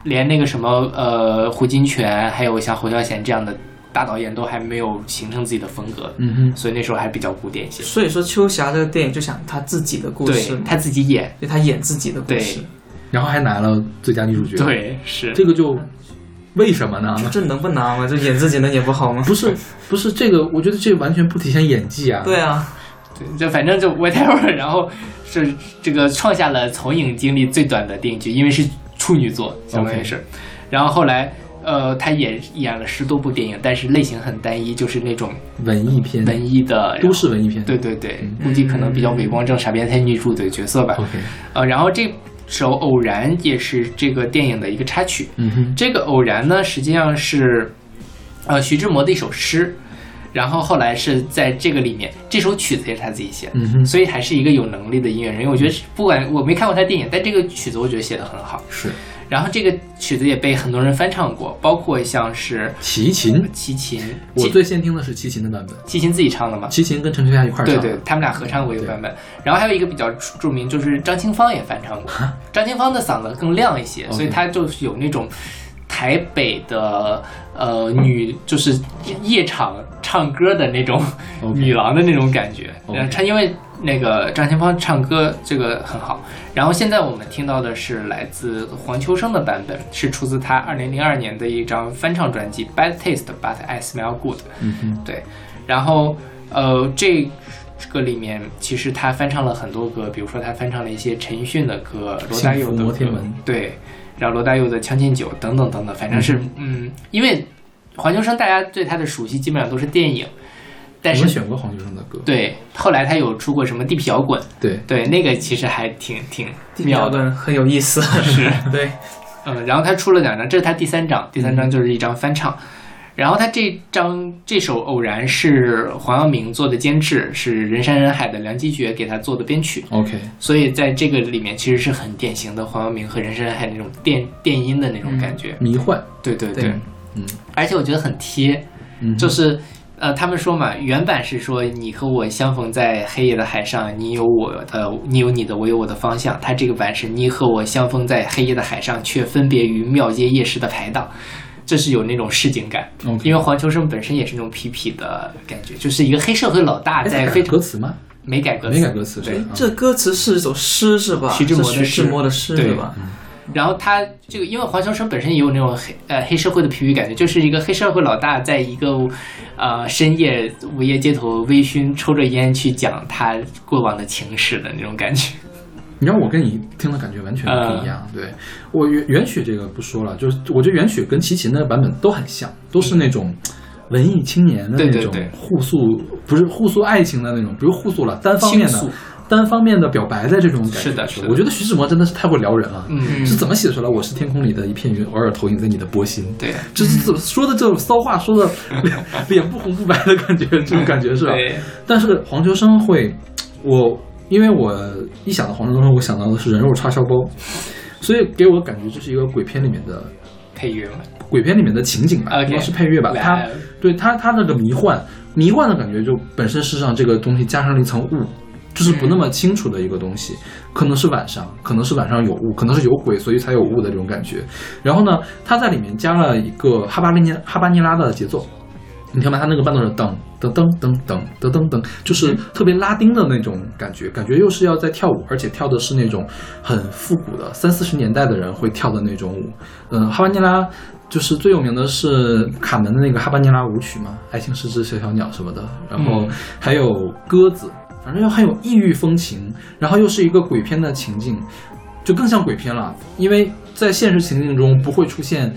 连那个什么呃胡金铨，还有像侯孝贤这样的大导演都还没有形成自己的风格，嗯哼，所以那时候还比较古典一些。所以说秋霞这个电影就想他自己的故事他自己演，就他演自己的故事，然后还拿了最佳女主角，，对，是这个就为什么呢？这能不拿吗？这演自己能演不好吗？不是不是这个，我觉得这完全不体现演技啊。对啊，对，就反正就 whatever，然后是这个创下了从影经历最短的电影剧，因为是处女作，相当于是。然后后来，呃，他演演了十多部电影，但是类型很单一，就是那种文艺片、文艺的都市文艺片。对对对，估计可能比较伪光正、傻变态女主的角色吧。OK，呃，然后这首《偶然》也是这个电影的一个插曲。嗯哼，这个《偶然》呢，实际上是呃徐志摩的一首诗，然后后来是在这个里面，这首曲子也是他自己写的，嗯哼，所以还是一个有能力的音乐人。因为我觉得不管我没看过他电影，但这个曲子我觉得写的很好。是然后这个曲子也被很多人翻唱过，包括像是齐秦，齐秦，我最先听的是齐秦的版本，齐秦自己唱的嘛。齐秦跟陈秋霞一块儿唱的。对对，他们俩合唱过一个版本，然后还有一个比较著名，就是张清芳也翻唱过。张清芳的嗓子更亮一些，所以她就是有那种台北的呃女，就是夜场唱歌的那种 [LAUGHS] 女郎的那种感觉。OK 然后唱因为那个张清芳唱歌这个很好。然后现在我们听到的是来自黄秋生的版本，是出自他二零零二年的一张翻唱专辑《Bad Taste But I Smell Good》。嗯哼，对，然后呃，这个里面其实他翻唱了很多歌，比如说他翻唱了一些陈奕迅的歌，罗大佑的歌对，然后罗大佑的《将进酒》等等等等，反正是嗯因为黄秋生大家对他的熟悉基本上都是电影，但是我选过黄秋生的歌。对后来他有出过什么地痞摇滚，对，对那个其实还挺挺地妙的，很有意思，[LAUGHS] 是。[LAUGHS] 对，嗯，然后他出了两张，这是他第三张，第三张就是一张翻唱。然后他这张这首《偶然》是黄耀明做的监制，是人山人海的梁基觉给他做的编曲，OK，所以在这个里面其实是很典型的黄耀明和人山人海那种电电音的那种感觉。迷幻，对对对，对。嗯。而且我觉得很贴，嗯，就是呃，他们说嘛，原版是说你和我相逢在黑夜的海上，你有我的，你有你的，我有我的方向。他这个版是你和我相逢在黑夜的海上，却分别于庙街夜市的排档。这是有那种市井感因为黄秋生本身也是那种痞痞的感觉，就是一个黑社会老大在非常歌词吗？没改歌词，没改歌词对。这歌词是一首诗是吧？徐志摩的诗志摩的诗对是吧？然后他这个，因为黄秋生本身也有那种黑呃黑社会的皮皮感觉，就是一个黑社会老大，在一个呃深夜午夜街头微醺，抽着烟去讲他过往的情史的那种感觉。你知道我跟你听的感觉完全不一样。对我原原曲这个不说了，就是我觉得原曲跟齐秦的版本都很像，都是那种文艺青年的那种对对对互诉，不是互诉爱情的那种，不是互诉了，单方面的。单方面的表白的这种感觉，是的是的我觉得徐志摩真的是太会撩人了。嗯是怎么写出来？我是天空里的一片云，偶尔投影在你的波心。对，这是说的这种骚话，说的脸脸不红不白的感觉，这种感觉是吧？对，但是黄秋生会，我因为我一想到黄秋生，我想到的是人肉叉烧包，所以给我感觉这是一个鬼片里面的配乐嘛。鬼片里面的情景吧应该是配乐吧。来它对它它那个迷幻迷幻的感觉，就本身是让这个东西加上了一层雾。就是不那么清楚的一个东西，可能是晚上，可能是晚上有雾，可能是有鬼，所以才有雾的这种感觉。然后呢，它在里面加了一个哈巴尼哈巴尼拉的节奏，你听吧，他那个伴奏是噔噔噔噔噔噔噔噔，就是特别拉丁的那种感觉，感觉又是要在跳舞，而且跳的是那种很复古的三四十年代的人会跳的那种舞。嗯，哈巴尼拉就是最有名的是卡门的那个哈巴尼拉舞曲嘛，《爱情是只小小鸟》什么的，然后嗯还有鸽子，反正又很有异域风情，然后又是一个鬼片的情境，就更像鬼片了，因为在现实情境中不会出现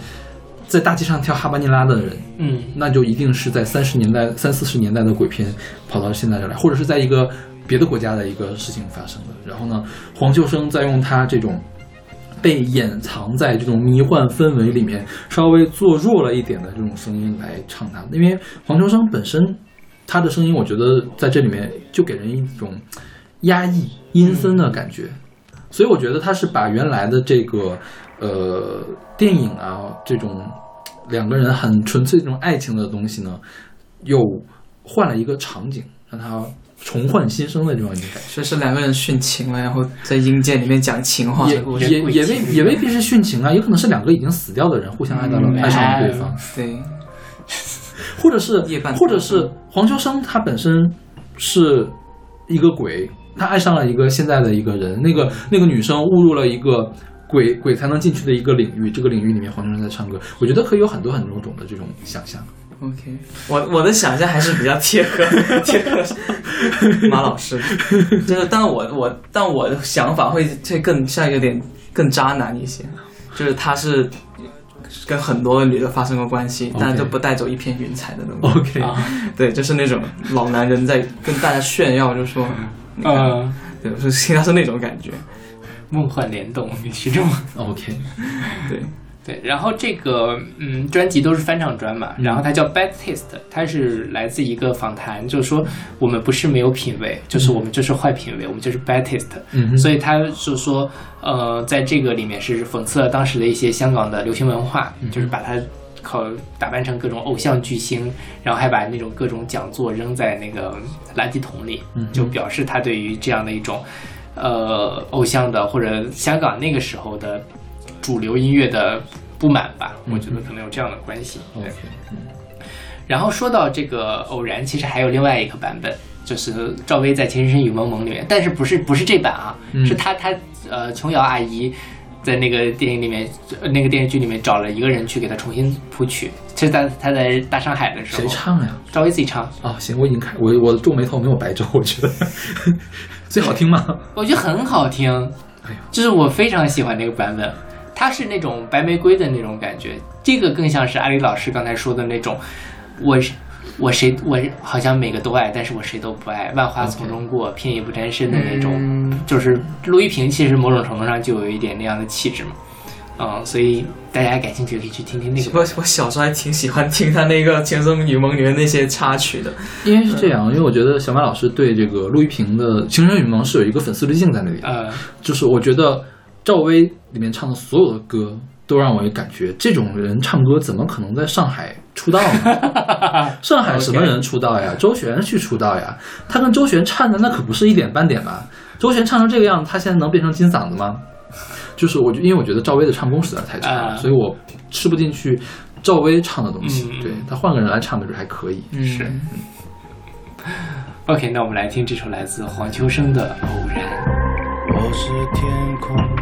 在大街上跳哈巴尼拉的人，嗯，那就一定是在三十年代、三四十年代的鬼片跑到现在这来，或者是在一个别的国家的一个事情发生的。然后呢，黄秋生在用他这种被掩藏在这种迷幻氛围里面，稍微做弱了一点的这种声音来唱它，因为黄秋生本身他的声音，我觉得在这里面就给人一种压抑、阴森的感觉。所以我觉得他是把原来的这个呃电影啊这种两个人很纯粹这种爱情的东西呢，又换了一个场景，让他重焕新生的这种感觉。所以是两个人殉情了，然后在阴间里面讲情话也。也也未也未必是殉情啊，有可能是两个已经死掉的人互相爱到了、嗯爱上了对方，对，或者是或者是黄秋生他本身是一个鬼，他爱上了一个现在的一个人，那个那个女生误入了一个鬼鬼才能进去的一个领域，这个领域里面黄秋生在唱歌，我觉得可以有很多很多种的这种想象。OK，我我的想象还是比较贴合 [LAUGHS] 贴合马老师。的，就是但我我但我的想法会会更像有点更渣男一些，就是他是跟很多的女的发生过关系但就不带走一片云彩的那种。OK，、啊，对，就是那种老男人在跟大家炫耀，就说，呃，对，是他是那种感觉，梦幻联动，你其中。OK，[LAUGHS] 对，对，然后这个嗯，专辑都是翻唱专嘛，然后它叫 Bad Taste，它是来自一个访谈，就是说我们不是没有品味，就是我们就是坏品味，我们就是 Bad Taste。嗯，所以他就说，呃，在这个里面是讽刺了当时的一些香港的流行文化，就是把它考打扮成各种偶像巨星，然后还把那种各种讲座扔在那个垃圾桶里，就表示他对于这样的一种呃偶像的或者香港那个时候的主流音乐的不满吧，我觉得可能有这样的关系。对。OK，然后说到这个偶然，其实还有另外一个版本，就是赵薇在《情深深雨蒙蒙》里面，但是不是不是这版啊，嗯。是她她呃琼瑶阿姨在那个电影里面，呃那个电视剧里面找了一个人去给她重新谱曲，这是在她在大上海的时候，谁唱呀？赵薇自己唱，啊，行，我已经看，我我皱眉头没有白皱，我觉得，[LAUGHS] 最好听吗？我觉得很好听，就是我非常喜欢那个版本，它是那种白玫瑰的那种感觉，这个更像是阿里老师刚才说的那种，我是我谁我好像每个都爱，但是我谁都不爱，万花丛中过，片叶不沾身的那种，嗯。就是陆一平其实某种程度上就有一点那样的气质嘛，嗯，所以大家感兴趣可以去听听那个。我我小时候还挺喜欢听他那个《情深雨蒙》里面那些插曲的，因为是这样，因为我觉得小马老师对这个陆一平的《情深雨蒙》是有一个粉丝滤镜在那里的，呃，就是我觉得赵薇里面唱的所有的歌都让我感觉这种人唱歌怎么可能在上海出道呢？[LAUGHS] 上海什么人出道呀？周璇去出道呀？他跟周璇唱的那可不是一点半点吧？周璇唱成这个样子，他现在能变成金嗓子吗？就是我，因为我觉得赵薇的唱功实在太差了，所以我吃不进去赵薇唱的东西。对，他换个人来唱的就还可以。是。OK，那我们来听这首来自黄秋生的偶然。我是天空。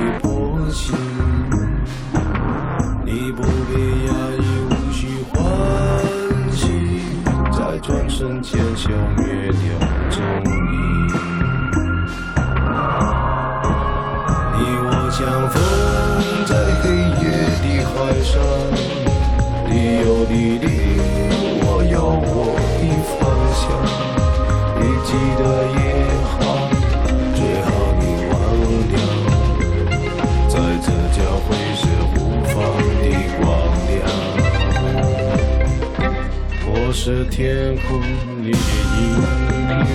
浅笑越调中意你我相逢在黑夜的海上你有你的我有我的方向。你记得也好最好你忘掉在这交汇时互放的光亮。我是天空你的一片云，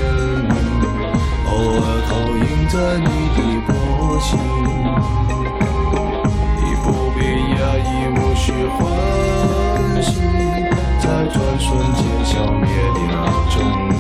偶尔投影在你的波心。你不必压抑，无需欢喜，在转瞬间消灭的那种。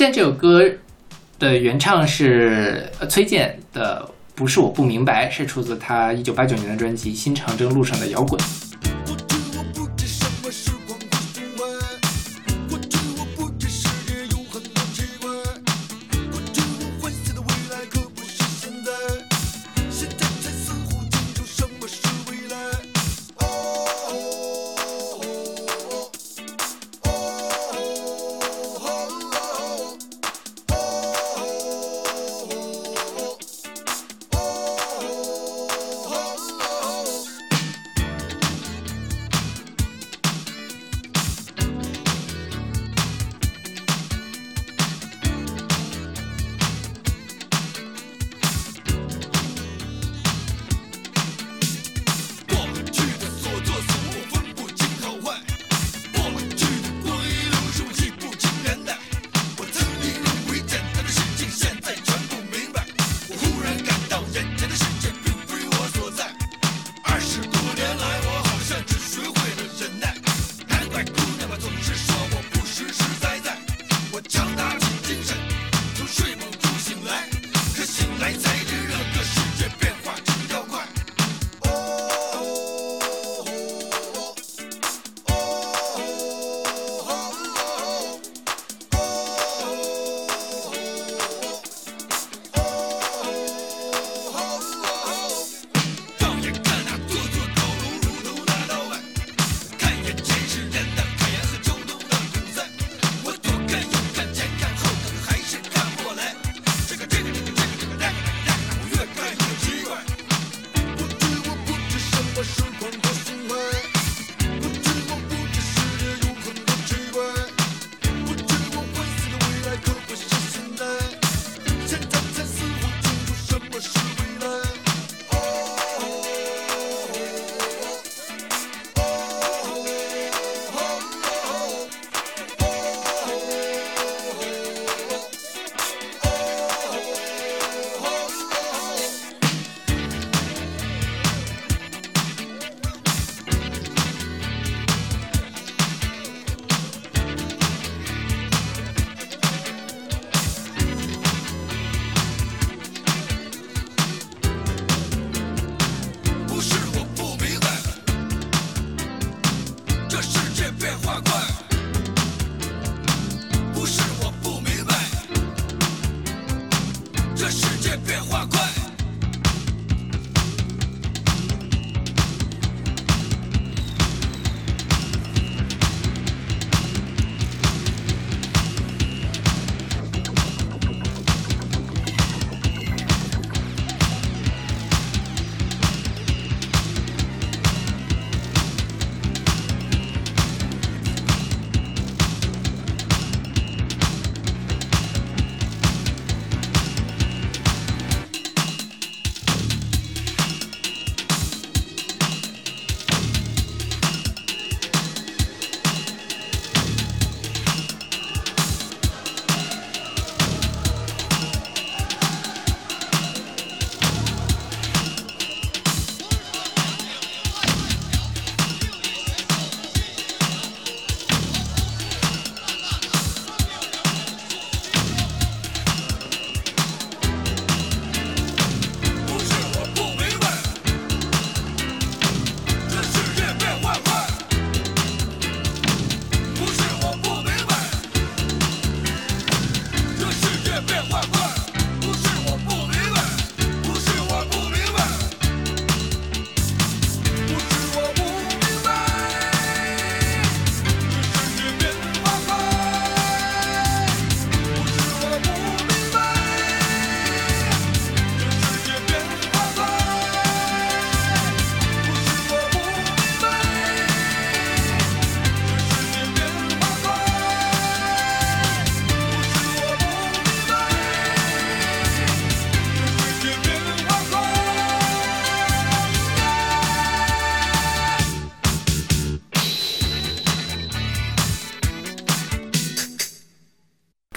现在这首歌的原唱是崔健的不是我不明白是出自他一九八九年的专辑新长征路上的摇滚。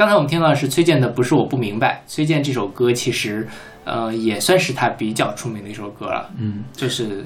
刚才我们听到的是崔健的《不是我不明白》，崔健这首歌其实，呃，也算是他比较出名的一首歌了。嗯，就是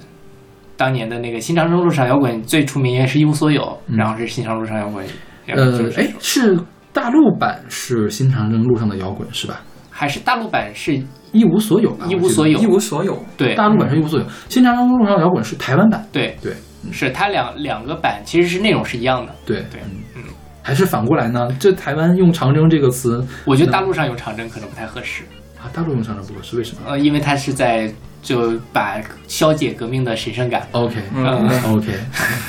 当年的那个《新长征路上摇滚》最出名应该是一无所有，嗯然后是《新长征路上摇滚》，呃就，是哎，是大陆版是新长征路上的摇滚是吧？还是大陆版是一无所有吧，一无所有一无所有。对大陆版是一无所有，新长征路上摇滚是台湾版。对对是它两两个版其实是内容是一样的。对对嗯嗯，还是反过来呢？这台湾用长征这个词我觉得大陆上用长征可能不太合适，啊，大陆用长征不合适，为什么呃，因为它是在就把消解革命的神圣感。？OK 嗯 OK，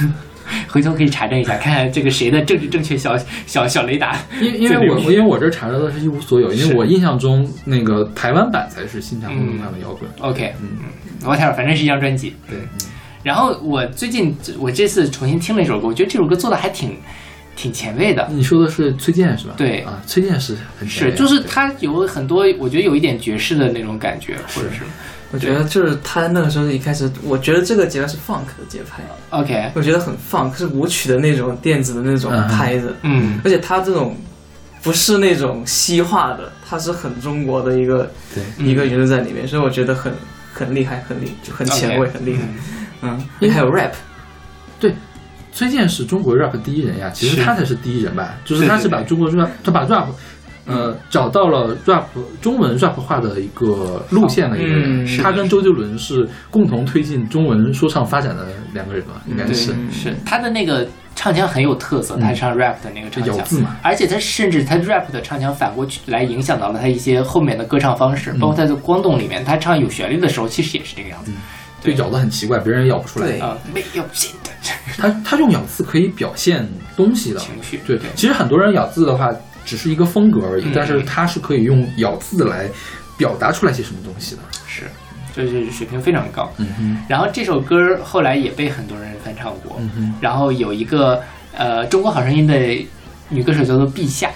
[LAUGHS] 回头可以查证一下，看看这个谁的政治正确小小小雷达。因因为我我因为我这查到的是一无所有，因为我印象中那个台湾版才是新长征路上的摇滚。OK，嗯嗯，whatever，反正是一张专辑。对，然后我最近我这次重新听了一首歌，我觉得这首歌做的还挺挺前卫的。你说的是崔健是吧？对啊，崔健是很前是，卫就是他有很多，我觉得有一点爵士的那种感觉，或者是我觉得就是他那个时候一开始，我觉得这个节拍是 funk 的节拍，OK，我觉得很 funk，是舞曲的那种电子的那种拍子，嗯，而且他这种不是那种西化的，他是很中国的一个对一个元素在里面，所以我觉得很很厉害，很厉就很前卫，很厉害。嗯嗯，还有 rap，崔健是中国 rap 第一人呀，其实他才是第一人吧，就是他是把中国 rap，他把 rap，呃，找到了 rap 中文 rap 化的一个路线的一个人。他跟周杰伦是共同推进中文说唱发展的两个人吧，应该，是。是。他的那个唱腔很有特色，他唱 rap 的那个唱腔。而且他甚至他 rap 的唱腔反过去来影响到了他一些后面的歌唱方式，包括他的光动里面，他唱有旋律的时候其实也是这个样子。对，咬得很奇怪，别人也咬不出来。对啊，没有新的他他用咬字可以表现东西的。情绪，对，其实很多人咬字的话，只是一个风格而已，嗯但是他是可以用咬字来表达出来些什么东西的。是，就是水平非常高。嗯哼，然后这首歌后来也被很多人翻唱过，嗯哼，然后有一个呃《中国好声音》的女歌手叫做陛下，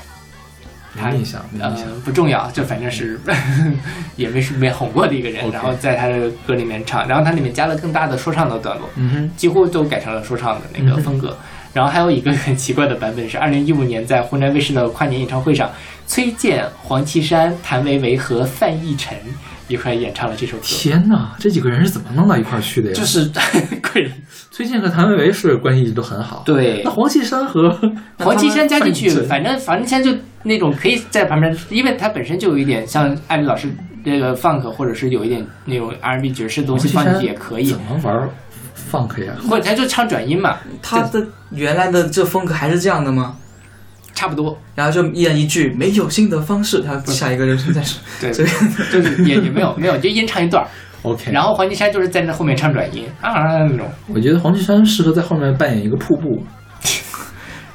她没印象，印象。不重要，就反正是 [LAUGHS] 也没是没红过的一个人，然后在他的歌里面唱，然后他里面加了更大的说唱的段落，嗯哼，几乎都改成了说唱的那个风格。然后还有一个很奇怪的版本是二零一五年在湖南卫视的跨年演唱会上，崔健、黄绮珊、谭维维和范逸臣一块演唱了这首歌，天哪，这几个人是怎么弄到一块儿去的呀？就是 [LAUGHS] 贵崔健和谭维维是关系一直都很好。对那黄绮珊和 [LAUGHS] 黄绮珊加进去，反正反正现在就那种可以在旁边，因为他本身就有一点像艾米老师那个 funk，或者是有一点那种 R&B 爵士的东西放进去也可以怎，么玩 funk 呀？或者他就唱转音嘛，他的原来的这风格还是这样的吗？差不多。然后就一人一句，没有新的方式，他下一个就是再说。[LAUGHS] 对，这个 [LAUGHS] 就是也也没有没有，就一人唱一段儿，OK，然后黄绮珊就是在那后面唱转音啊那种。我觉得黄绮珊适合在后面扮演一个瀑布。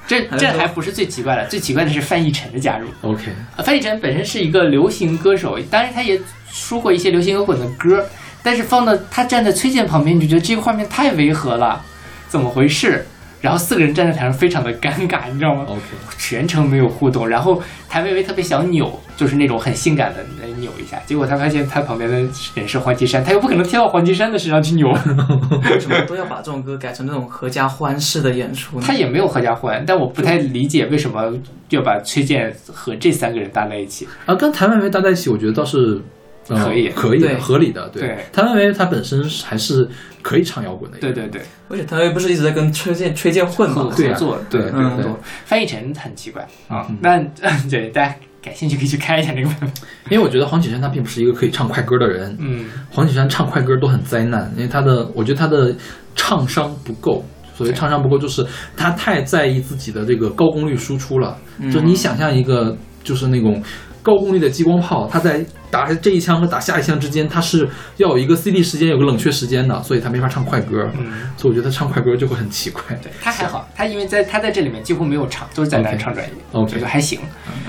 这这还不是最奇怪的，最奇怪的是范逸臣的加入。OK，呃范逸臣本身是一个流行歌手，当然他也出过一些流行摇滚的歌，但是放到他站在崔健旁边，你就觉得这个画面太违和了，怎么回事？然后四个人站在台上非常的尴尬，你知道吗？OK，全程没有互动，然后谭维维特别想扭，就是那种很性感的呃扭一下，结果他发现他旁边的人是黄绮珊，他又不可能贴到黄绮珊的身上去扭，为 [LAUGHS] 什么都要把这种歌改成那种合家欢式的演出呢？他也没有合家欢，但我不太理解为什么要把崔健和这三个人搭在一起。啊，跟谭维维搭在一起，我觉得倒是。呃可以可以合理的，对。对谭维维他本身还是可以唱摇滚的，对对对，而且谭维维不是一直在跟崔健崔健混合吗？合作对对嗯对翻译成很奇怪啊嗯，那 [LAUGHS] 对大家感兴趣可以去看一下那个版本。[LAUGHS] 因为我觉得黄绮珊她并不是一个可以唱快歌的人，嗯，黄绮珊唱快歌都很灾难，因为她的，我觉得她的唱商不够。所谓唱商不够，就是她太在意自己的这个高功率输出了。就你想象一个，就是那种高功率的激光炮，它在打这一枪和打下一枪之间，它是要有一个 CD 时间，有个冷却时间的，所以它没法唱快歌。嗯所以我觉得它唱快歌就会很奇怪。对他还好，他因为在他在这里面几乎没有唱，都是在那唱专业，OK 我觉得还行。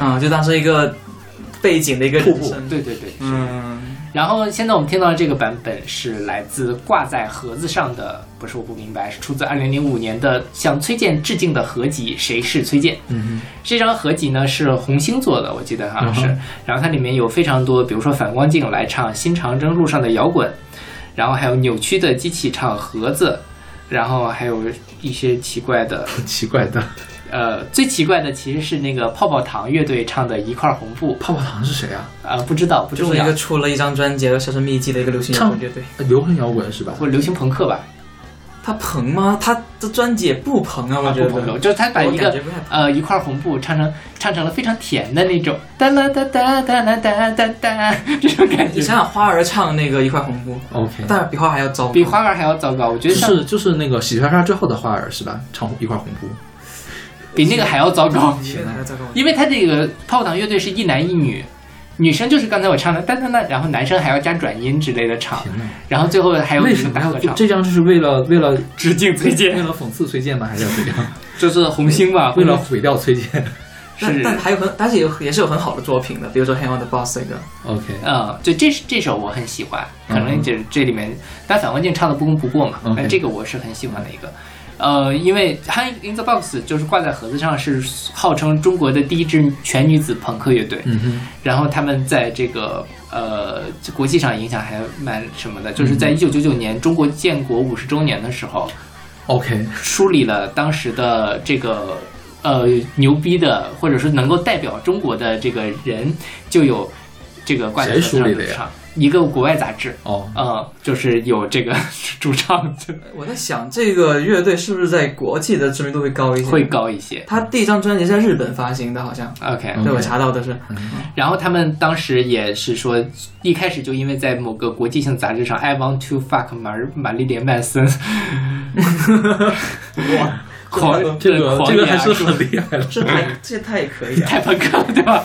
嗯，就当是一个背景的一个人声。对对对，嗯，然后现在我们听到的这个版本是来自挂在盒子上的，不是我不明白，是出自二零零五年的向崔健致敬的合集《谁是崔健》。嗯这张合集呢是红星做的，我记得好像是。嗯然后它里面有非常多，比如说反光镜来唱《新长征路上的摇滚》，然后还有扭曲的机器唱盒子，然后还有一些奇怪的，[LAUGHS] 奇怪的，呃，最奇怪的其实是那个泡泡糖乐队唱的《一块红布》。泡泡糖是谁啊？呃，不知道，不重要就是一个。出了一张专辑《销声匿迹》的一个流行摇滚乐队。呃流行摇滚是吧？或者流行朋克吧，他朋吗？他的专辑也不朋啊，我啊觉得。不朋克，就是他把我一个呃一块红布唱成唱成了非常甜的那种哒啦哒哒哒啦哒哒哒 [LAUGHS] 这种感觉，你想想花儿唱那个一块红布，OK，但是比花儿还要糟糕。比花儿还要糟糕。我觉就得像是就是那个洗刷刷之后的花儿是吧？唱一块红布。比那个还要糟糕，比那个还要糟糕。因为他这个泡泡糖乐队是一男一女。女生就是刚才我唱的哒哒哒，然后男生还要加转音之类的唱，然后最后还有为你什么要这张？就是为了为了致敬崔健为，了讽刺崔健吗？还是要怎样？[LAUGHS] 就是红星吧，为了毁掉崔健是但但还有很，但是有也是有很好的作品的，比如说《Hang on the Boss》这个。？OK，嗯，就这这首我很喜欢，可能就是这里面，但反光镜唱的不功不过嘛，但这个我是很喜欢的一个。呃，因为《Hang in the Box》就是挂在盒子上，是号称中国的第一支全女子朋克乐队。嗯哼，然后他们在这个呃国际上影响还蛮什么的，就是在一九九九年中国建国五十周年的时候，OK，梳理了当时的这个呃牛逼的，或者说能够代表中国的这个人，就有这个挂在谁盒子上的呀的唱，一个国外杂志，哦，嗯，就是有这个 [LAUGHS] 主唱我在想，这个乐队是不是在国际的知名度会高一些？会。高一些。他第一张专辑在日本发行的，好像。OK，嗯对，我查到的是。然后他们当时也是说，一开始就因为在某个国际性杂志上，I want to fuck 玛玛丽莲曼森，[LAUGHS] 哇，狂这个狂这个还是很厉害了。这太这太可以了。[LAUGHS] 太朋克了，对吧？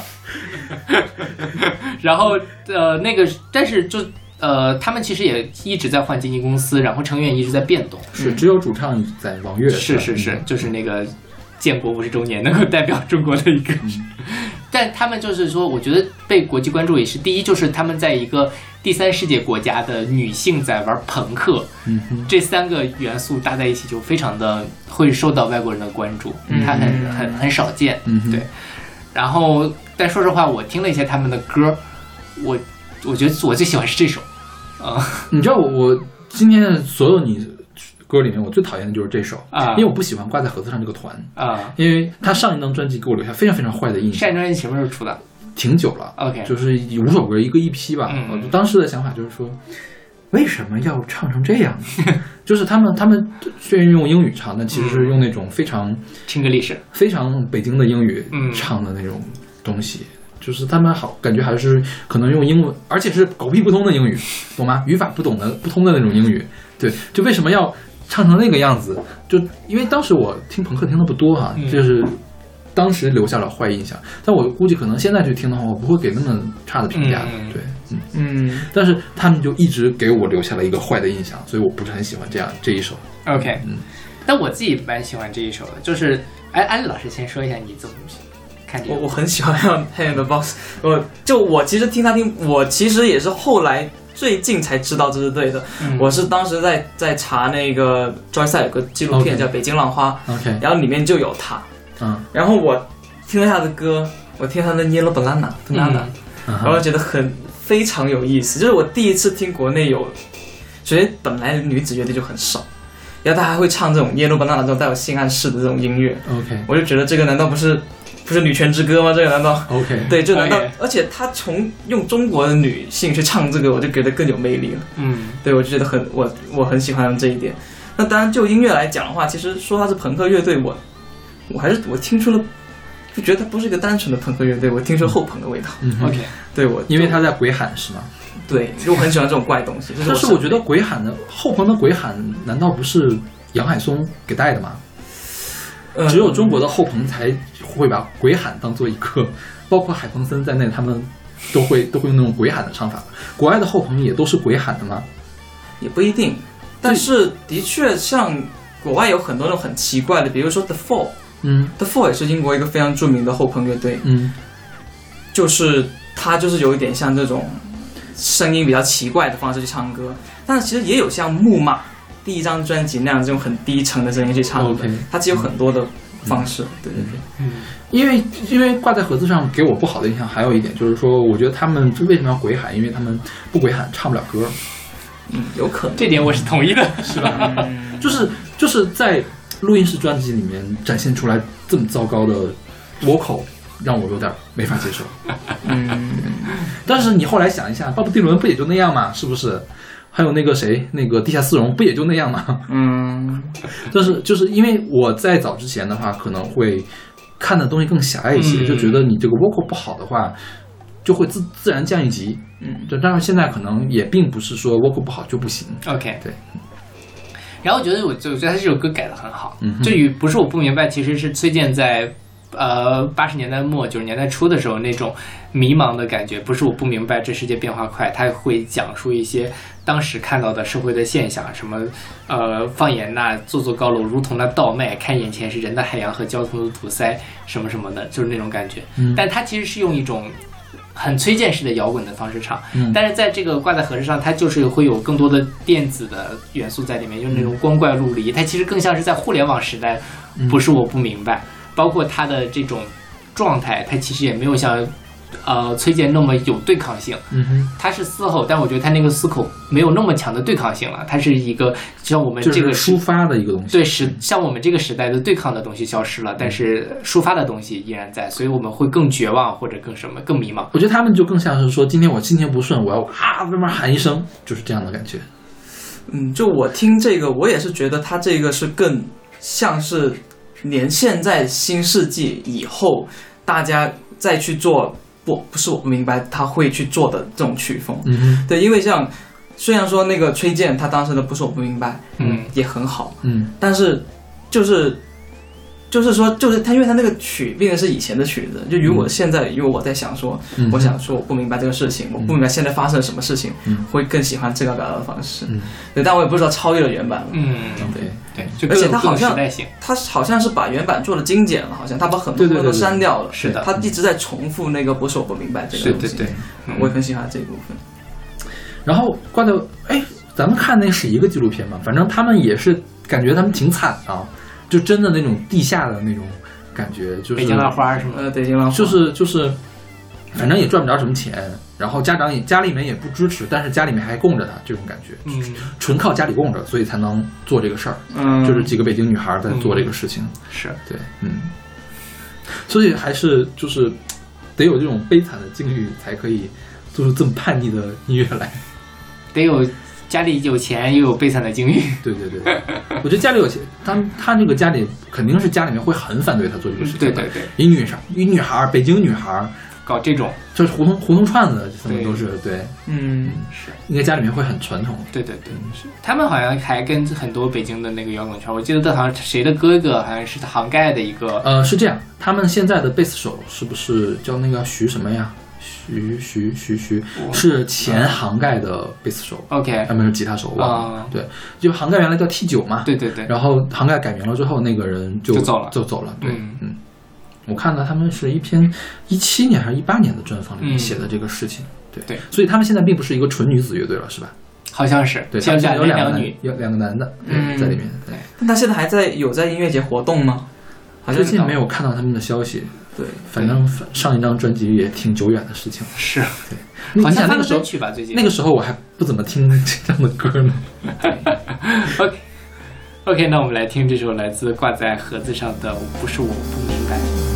[LAUGHS] 然后呃，那个，但是就呃，他们其实也一直在换经纪公司，然后成员一直在变动。是只有主唱在王悦，是是是，就是那个建国五十周年能够代表中国的一个，但他们就是说，我觉得被国际关注也是第一，就是他们在一个第三世界国家的女性在玩朋克，嗯，这三个元素搭在一起就非常的会受到外国人的关注，它很很很少见，嗯对。然后，但说实话，我听了一些他们的歌，我我觉得我最喜欢是这首，啊、你知道我我今天所有你歌里面，我最讨厌的就是这首啊因为我不喜欢挂在盒子上这个团，啊，因为他上一张专辑给我留下非常非常坏的印象上，一张专辑什么时候出的挺久了？OK，就是五首歌一个 EP 吧。嗯我当时的想法就是说，为什么要唱成这样呢？[LAUGHS] 就是他们他们虽然用英语唱，但其实是用那种非常听个历史，非常北京的英语嗯唱的那种东西。就是他们好，感觉还是可能用英文，而且是狗屁不通的英语，懂吗？语法不懂的不通的那种英语。对，就为什么要唱成那个样子？就因为当时我听朋克听的不多哈、嗯就是当时留下了坏印象。但我估计可能现在去听的话，我不会给那么差的评价的。嗯对，嗯。嗯，但是他们就一直给我留下了一个坏的印象，所以我不是很喜欢这样这一首。OK，嗯但我自己蛮喜欢这一首的，就是哎，安利老师先说一下你怎么我 [LAUGHS] 我很喜欢 Hang on the Boss。我就我其实听他听，我其实也是后来最近才知道这是对的。嗯。我是当时在在查那个 Joyce 有个纪录片叫《北京浪花》OK，然后里面就有他。嗯。然后我听了他的歌，我听他的 Yellow Banana Banana，、嗯。然后觉得很非常有意思。就是我第一次听国内有，首先本来女子乐队就很少，然后他还会唱这种 Yellow Banana 这种带有性暗示的这种音乐，OK。我就觉得这个难道不是不是女权之歌吗？这个难道？OK，对，这难道而且他从用中国的女性去唱这个，我就觉得更有魅力了。嗯对，我就觉得很我我很喜欢这一点。那当然，就音乐来讲的话，其实说它是朋克乐队，我我还是我听出了，就觉得它不是一个单纯的朋克乐队，我听出后朋的味道。嗯，OK，[LAUGHS] 对我，因为他在鬼喊是吗？对，就我很喜欢这种怪东西。是 [LAUGHS] 但是我我觉得鬼喊的后朋的鬼喊，难道不是杨海松给带的吗？呃只有中国的后朋才会把鬼喊当做一个，包括海鹏森在内，他们都会都会用那种鬼喊的唱法。国外的后朋也都是鬼喊的吗？也不一定，但是的确像国外有很多那种很奇怪的，比如说 The Four，。嗯 The Four 也是英国一个非常著名的后朋乐队，嗯就是他就是有一点像这种声音比较奇怪的方式去唱歌，但是其实也有像木马第一张专辑那样这种很低沉的声音去唱的它其实有很多的方式，对对对，因为因为挂在盒子上给我不好的印象还有一点就是说，我觉得他们为什么要鬼喊？因为他们不鬼喊唱不了歌，嗯，有可能，这点我是同意的，是吧？就是就是在录音室专辑里面展现出来这么糟糕的 vocal，让我有点没法接受。嗯，但是你后来想一下，鲍勃迪伦不也就那样吗？是不是？还有那个谁，那个地下丝绒，不也就那样吗？嗯，[LAUGHS] 就是就是因为我在早之前的话，可能会看的东西更狭隘一些，就觉得你这个 vocal 不好的话，就会自自然降一级。嗯，就，但是现在可能也并不是说 vocal 不好就不行。OK，对。然后我觉得，我就觉得他这首歌改的很好。嗯，这与不是我不明白，其实是崔健在。呃，八十年代末九十年代初的时候，那种迷茫的感觉，不是我不明白这世界变化快，他会讲述一些当时看到的社会的现象什么呃放眼那座座高楼如同那倒卖看眼前是人的海洋和交通的堵塞什么什么的就是那种感觉。但它其实是用一种很崔健式的摇滚的方式唱但是在这个挂在盒子上它就是会有更多的电子的元素在里面就是那种光怪陆离它其实更像是在互联网时代不是我不明白。包括它的这种状态它其实也没有像呃崔健那么有对抗性。嗯哼，他是嘶吼，但我觉得他那个嘶吼没有那么强的对抗性了。他是一个像我们这个抒发的一个东西，对时像我们这个时代的对抗的东西消失了，但是抒发的东西依然在，所以我们会更绝望或者更什么更迷茫。我觉得他们就更像是说，今天我心情不顺，我要啊慢慢喊一声，就是这样的感觉。嗯，就我听这个，我也是觉得他这个是更像是连现在新世纪以后，大家再去做不，不是我不明白他会去做的这种曲风。嗯，对，因为像虽然说那个崔健他当时的不是我不明白，嗯，也很好，嗯，但是就是。就是说，就是他，因为他那个曲毕竟是以前的曲子。就如果现在，因为我在想说，我想说我不明白这个事情，我不明白现在发生了什么事情，会更喜欢这个表达的方式。对，但我也不知道超越了原版了。对对，而且他好像他好像是把原版做的精简了，好像他把很多都删掉了。是的，他一直在重复那个不是我不明白这个东西。对，我也很喜欢这一部分。然后挂在，哎，咱们看那是一个纪录片嘛，反正他们也是感觉他们挺惨的。就真的那种地下的那种感觉，就是北京浪花什么，呃，北京浪花，就是就是，反正也赚不着什么钱，然后家长也家里面也不支持，但是家里面还供着他，这种感觉，嗯，纯靠家里供着，所以才能做这个事儿，嗯，就是几个北京女孩在做这个事情，是。对，嗯，所以还是就是得有这种悲惨的境遇，才可以做出这么叛逆的音乐来，得有。家里有钱又有悲惨的经历，对对对，我觉得家里有钱，他他这个家里肯定是家里面会很反对他做这个事情，对对对，一女生一女孩，北京女孩。搞这种。就是胡同胡同串子，什么都是对，嗯是，应该家里面会很传统，对对对是，他们好像还跟很多北京的那个摇滚圈，我记得他好像谁的哥哥，好像是杭盖的一个，呃是这样，他们现在的贝斯手是不是叫那个徐什么呀？徐徐徐徐。是前杭盖的贝斯手。ok 他们是吉他手啊。对就杭盖原来叫 t 九嘛。对对对。然后杭盖改名了之后那个人就走了。就走了对嗯。我看到他们是一篇一七年还是一八年的专访里面写的这个事情对。对。所以他们现在并不是一个纯女子乐队了是吧？好像是对现在有两个女。有两个男的在里面对。那他现在还在有在音乐节活动吗？好像现在没有看到他们的消息。对反正上一张专辑也挺久远的事情了。是。对。好像那个时候那个时候我还不怎么听这样的歌呢。哈哈哈 ok ok 那我们来听这首来自挂在盒子上的不是我不明白。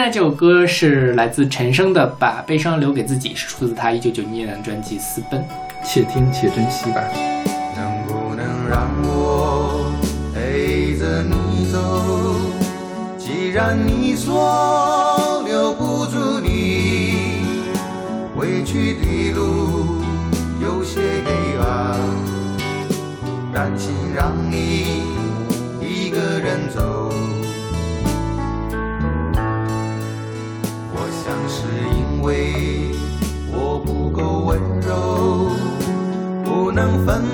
在这首歌是来自陈升的《把悲伤留给自己》，是出自他一九九一年的专辑《私奔》。且听且珍惜吧。能不能让我陪着你走？既然你说留不住你，回去的路有些黑暗，不甘心让你能分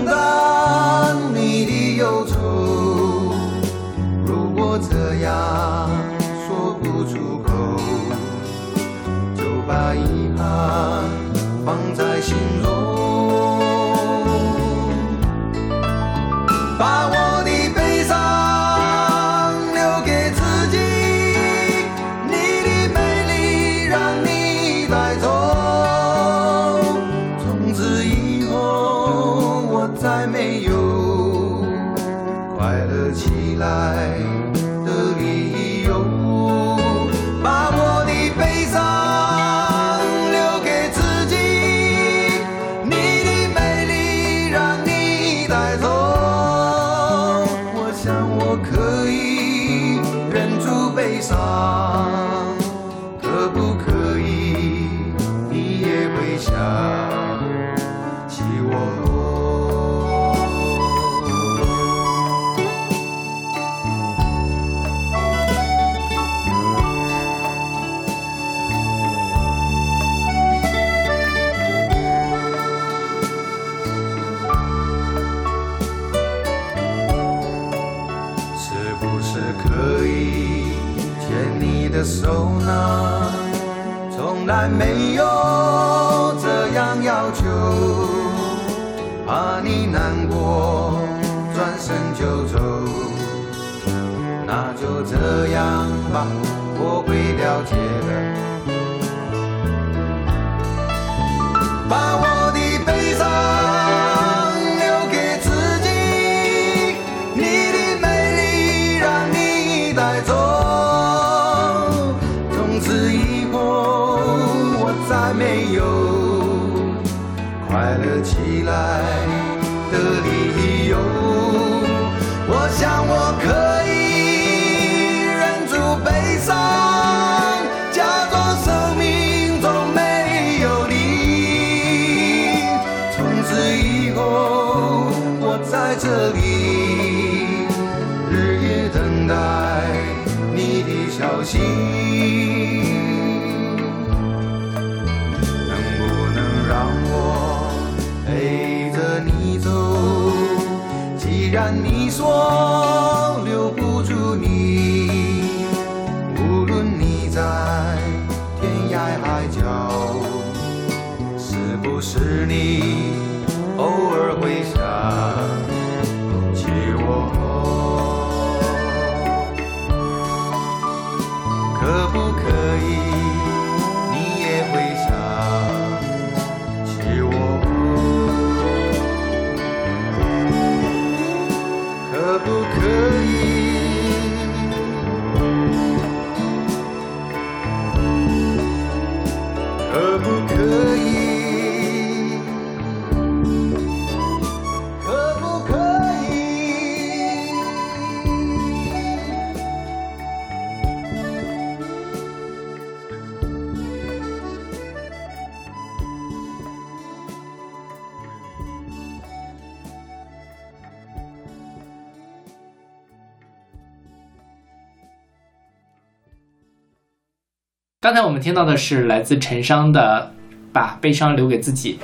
刚才我们听到的是来自陈商的《把悲伤留给自己》，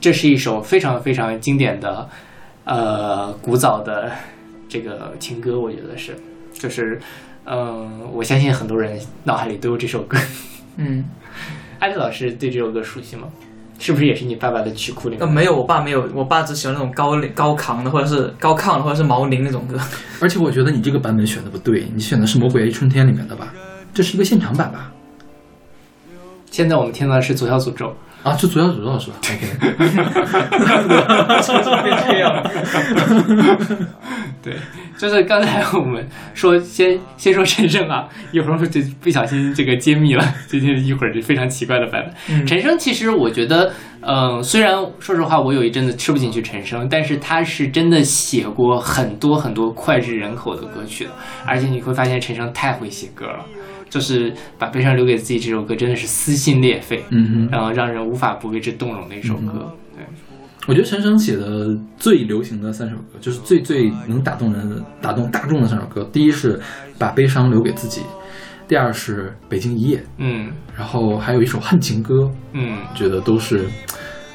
这是一首非常非常经典的，呃，古早的这个情歌，我觉得是，就是，嗯、我相信很多人脑海里都有这首歌。嗯，艾丽老师对这首歌熟悉吗？是不是也是你爸爸的曲库里呃，面？没有，我爸没有，我爸只喜欢那种高高亢的，或者是高亢的，或者是毛宁那种歌。而且我觉得你这个版本选的不对，你选的是《魔鬼春天》里面的吧？这是一个现场版吧？现在我们听到的是《左小诅咒》。啊，就左小诅咒是吧？OK，这样，[LAUGHS] 对，就是刚才我们说先先说陈升啊，一会儿就不小心这个揭秘了，[LAUGHS] 最近一会儿就非常奇怪的版本。陈升其实我觉得，嗯、虽然说实话我有一阵子吃不进去陈升，但是他是真的写过很多很多脍炙人口的歌曲的，而且你会发现陈升太会写歌了。就是把悲伤留给自己这首歌，真的是撕心裂肺，嗯哼。然后让人无法不为之动容的一首歌。对，我觉得陈升写的最流行的三首歌，就是最最能打动人、打动大众的三首歌。第一是把悲伤留给自己，第二是北京一夜，嗯然后还有一首恨情歌，嗯，觉得都是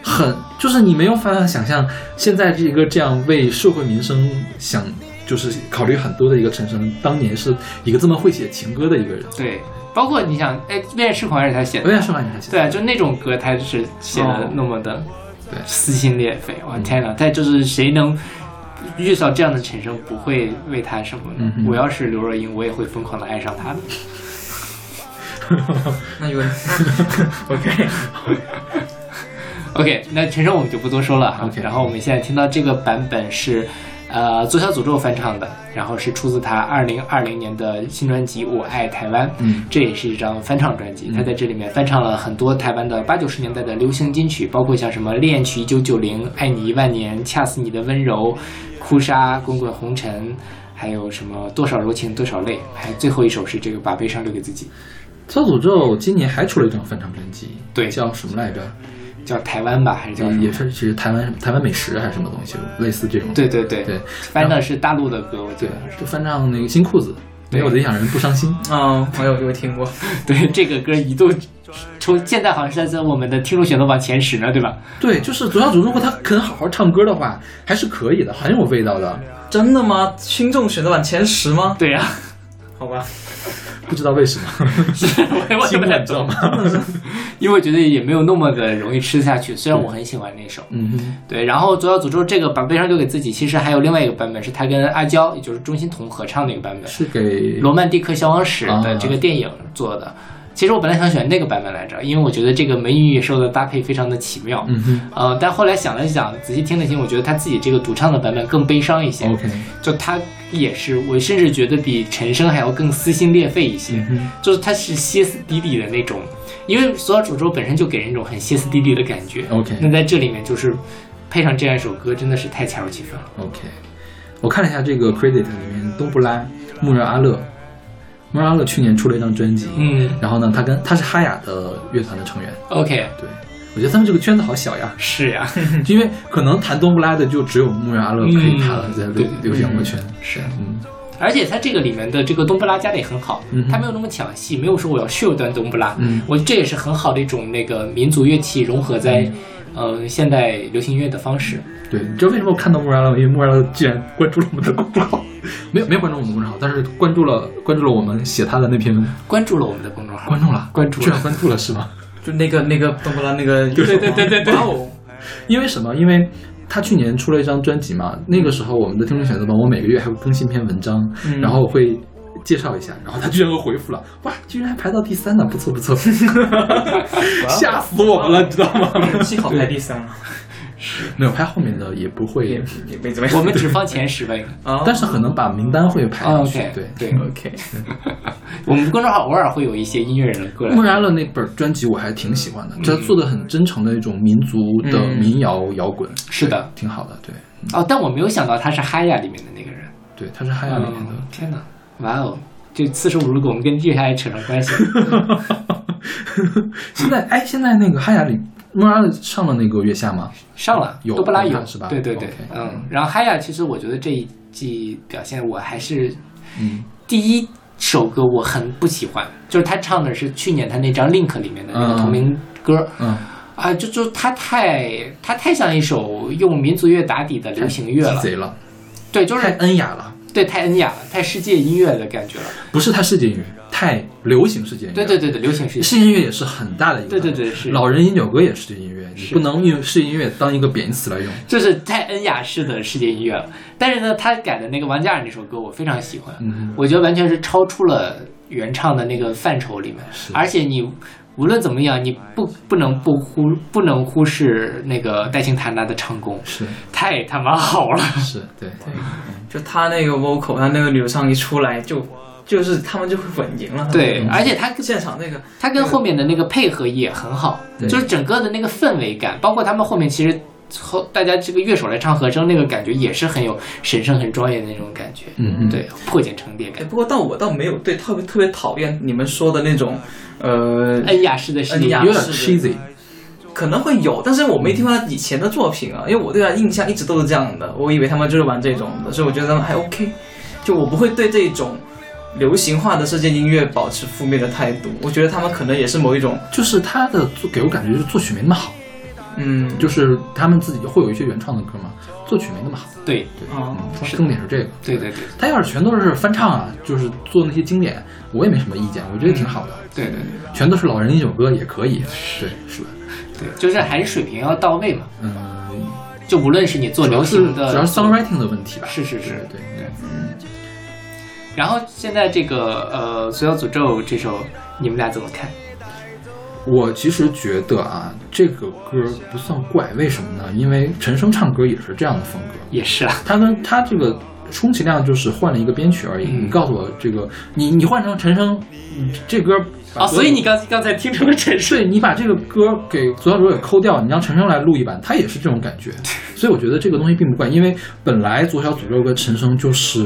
很，就是你没有办法想象，现在这个这样为社会民生想，就是考虑很多的一个陈升，当年是一个这么会写情歌的一个人。对，包括你想，哎，《恋爱痴狂》还是他写的，我也是吧，你还写的对啊，就那种歌，他是写的那么的对撕心裂肺，我天哪！但就是谁能遇到这样的陈升，不会为他什么呢？嗯我要是刘若英，我也会疯狂的爱上他的。[LAUGHS] 那有 [LAUGHS] OK，OK，那陈升我们就不多说了哈。OK 然后我们现在听到这个版本是，呃，左小诅咒翻唱的，然后是出自他二零二零年的新专辑《我爱台湾》。嗯这也是一张翻唱专辑，他在这里面翻唱了很多台湾的八九十年代的流行金曲，包括像什么《恋曲一九九零》《爱你一万年》《恰似你的温柔》《哭砂》《滚滚红尘》。还有什么多少柔情多少泪，还有最后一首是这个把悲伤留给自己，小诅咒今年还出了一张翻唱专辑，对叫什么来着？叫台湾吧，还是叫？也是其实台湾台湾美食还是什么东西，类似这种。对对对对翻的是大陆的歌，我记对得，就翻唱那个新裤子，没有理想人不伤心。嗯，我有有听过，[LAUGHS] 对这个歌一度从现在好像是在我们的听众选择榜前十呢，对吧？对，就是左小祖，如果他肯好好唱歌的话，还是可以的，很有味道的。真的吗？听众选择榜前十吗？对呀、好吧，不知道为什么，[LAUGHS] 我也知道懂，吗？[LAUGHS] 因为我觉得也没有那么的容易吃下去。虽然我很喜欢那首，嗯哼，对。然后《左小诅咒》这个把悲伤留给自己，其实还有另外一个版本，是他跟阿娇，也就是钟欣桐合唱的一个版本，是给《罗曼蒂克消亡史》的啊这个电影做的。其实我本来想选那个版本来着，因为我觉得这个美女野兽的搭配非常的奇妙。嗯哼呃，但后来想了想，仔细听了听，我觉得他自己这个独唱的版本更悲伤一些。，OK，就他也是，我甚至觉得比陈升还要更撕心裂肺一些。嗯，就是他是歇斯底里的那种，因为《索尔诅咒》本身就给人一种很歇斯底里的感觉。OK 那在这里面就是配上这样一首歌，真的是太恰如其分了。OK，我看了一下这个 credit 里面，东布拉、穆热阿勒，穆热阿勒去年出了一张专辑，嗯。然后呢，他跟他是哈雅的乐团的成员，，OK，对我觉得他们这个圈子好小呀，是呀，[LAUGHS] 因为可能弹冬不拉的就只有穆热阿勒可以弹了，在流流行乐圈，是。嗯。而且他这个里面的这个冬不拉加的也很好，嗯他没有那么抢戏，没有说我要秀一段冬不拉，嗯。我这也是很好的一种那个民族乐器融合在，呃，现代流行音乐的方式。对，你知道为什么我看到穆热阿勒吗？因为穆热阿勒居然关注了我们的公众号，没有没有关注我们的公众号，但是关注了关注了我们写他的那篇，关注了我们的公众号，关注了，关注了居然关注了是吗？就那个那个东布拉那个，对对对对对哇哦，因为什么？因为他去年出了一张专辑嘛，那个时候我们的听众选择榜，我每个月还会更新一篇文章，嗯然后会介绍一下，然后他居然又回复了，哇，居然还排到第三呢，不错不错，[LAUGHS] 吓死我们了，你知道吗？幸好排第三了，没有排后面的也不会，也没怎么样。我们只放前十位，啊，但是可能把名单会排哦上去。对对，OK，[LAUGHS] 我们公众号偶尔会有一些音乐人过来穆。拉勒那本专辑我还挺喜欢的，他做的很真诚的一种民族的嗯民谣摇滚，是的挺好的。对，哦，但我没有想到他是嗨呀里面的那个人。对，他是嗨呀里面的。嗯天哪，哇哦！这四舍五入给我们跟月下也扯上关系。[LAUGHS] 现在哎，现在那个哈雅里莫拉勒上了那个月下吗？上了，有多布拉有是吧对对对嗯。然后哈雅其实我觉得这一季表现我还是嗯第一首歌我很不喜欢，就是他唱的是去年他那张 Link 里面的那个嗯同名歌。嗯，啊，就就他太他太像一首用民族乐打底的流行乐了，贼了，对，就是太是恩雅了，对太恩雅了，太世界音乐的感觉了，不是太世界音乐，太流行世界音乐。对对对对，流行世界，世界音乐也是很大的一个。对对对是老人饮酒歌也是世界音乐，你不能用世界音乐当一个贬义词来用。就是太恩雅式的世界音乐了。但是呢，他改的那个王嘉尔那首歌我非常喜欢，嗯我觉得完全是超出了原唱的那个范畴里面，而且你无论怎么样，你不不能不忽不能忽视那个戴青谭娜的唱功，是太他妈好了。是，对对，[LAUGHS] 就他那个 vocal，他那个流畅一出来就。就是他们就会稳赢了，对，而且他 [LAUGHS] 现场那个，他跟后面的那个配合也很好，就是整个的那个氛围感，包括他们后面其实后大家这个乐手来唱和声，那个感觉也是很有神圣、很庄严的那种感觉，嗯嗯，对，破茧成蝶感。不过，但我倒没有对特别特别讨厌你们说的那种，呃，恩雅式的声音，有点 cheesy，可能会有，但是我没听过他以前的作品啊，因为我对他印象一直都是这样的，我以为他们就是玩这种的，所以我觉得他们还 OK，就我不会对这种。流行化的世界音乐保持负面的态度，我觉得他们可能也是某一种，就是他的作给我感觉就是作曲没那么好，嗯，就是他们自己会有一些原创的歌嘛，作曲没那么好，对。对，嗯，重点是这个，对对对，他要是全都是翻唱啊，就是做那些经典，我也没什么意见，我觉得挺好的，对对对，全都是老人一首歌也可以，对，是吧？对，就是还是水平要到位嘛，嗯，就无论是你做流行的，主要是 songwriting 的问题吧，是是是，对对，嗯。然后现在这个呃《所有诅咒》这首，你们俩怎么看？我其实觉得啊，这个歌不算怪，为什么呢？因为陈升唱歌也是这样的风格，也是啊。他跟他这个充其量就是换了一个编曲而已。你告诉我这个，你你换成陈升，这歌啊，所以你刚刚才听成了陈升，对你把这个歌给左小诅咒给抠掉，你让陈升来录一版，他也是这种感觉。[LAUGHS] 所以我觉得这个东西并不怪，因为本来左小诅咒跟陈升就是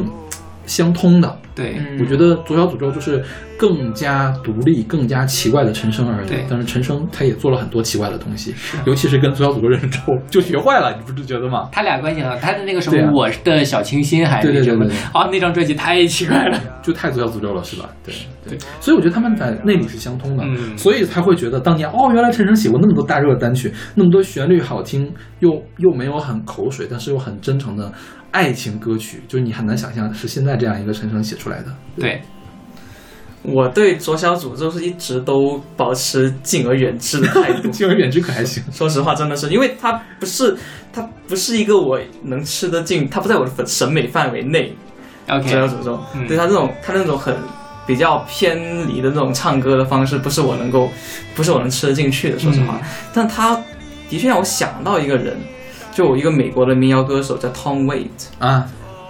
相通的。对，我觉得左小诅咒就是更加独立、更加奇怪的陈升而已。但是陈升他也做了很多奇怪的东西，尤其是跟左小诅咒认识之后就学坏了，你不是觉得吗？他俩关系很好，他的那个什么我的小清新还是什么？哦，那张专辑太奇怪了，就太左小诅咒了，是吧？对对，所以我觉得他们在内里是相通的，所以才会觉得当年哦，原来陈升写过那么多大热单曲，那么多旋律好听，又又没有很口水，但是又很真诚的。爱情歌曲，就是你很难想象是现在这样一个陈升写出来的。对，我对左小祖咒是一直都保持敬而远之的态度。[LAUGHS] 敬而远之可还行？[LAUGHS] 说实话，真的是，因为他不是，他不是一个我能吃得进，他不在我的审美范围内。OK，左小祖咒，对他这种，他那种很比较偏离的那种唱歌的方式，不是我能够，不是我能吃得进去的。说实话，但他的确让我想到一个人。就有一个美国的民谣歌手叫 Tom Waits 啊，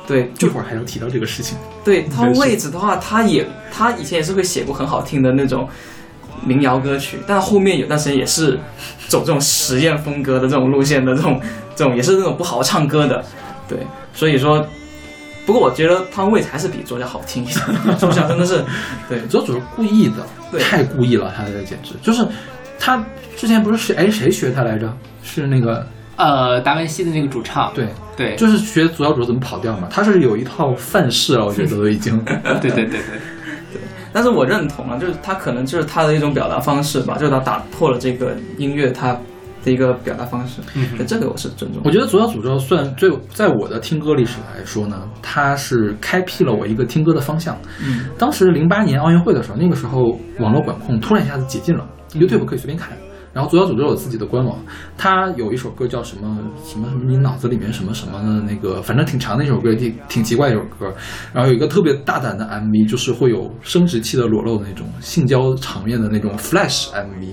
对，一会儿还要提到这个事情。对，Tom Waits 的话，他也他以前也是会写过很好听的那种民谣歌曲，但后面有段时间也是走这种实验风格的这种路线的这种这种也是那种不好好唱歌的。对，所以说，不过我觉得 Tom Waits 还是比作家好听一点。作家真的是，[LAUGHS] 对，作者是故意的，太故意了，他这简直就是他之前不是谁哎谁学他来着？是那个。呃，达文西的那个主唱，对对，就是学左小诅咒怎么跑调嘛，他是有一套范式了，我觉得都已经，[LAUGHS] 对对对对对。[LAUGHS] 但是我认同啊，就是他可能就是他的一种表达方式吧，就是他打破了这个音乐他的一个表达方式，嗯，这个我是尊重。我觉得左小诅咒算最在我的听歌历史来说呢，他是开辟了我一个听歌的方向。嗯，当时零八年奥运会的时候，那个时候网络管控突然一下子解禁了，YouTube 可以随便看。然后左小诅咒有自己的官网，他有一首歌叫什么什么什么，你脑子里面什么什么的那个，反正挺长的一首歌，挺挺奇怪一首歌。然后有一个特别大胆的 MV，就是会有生殖器的裸露的那种性交场面的那种 Flash MV。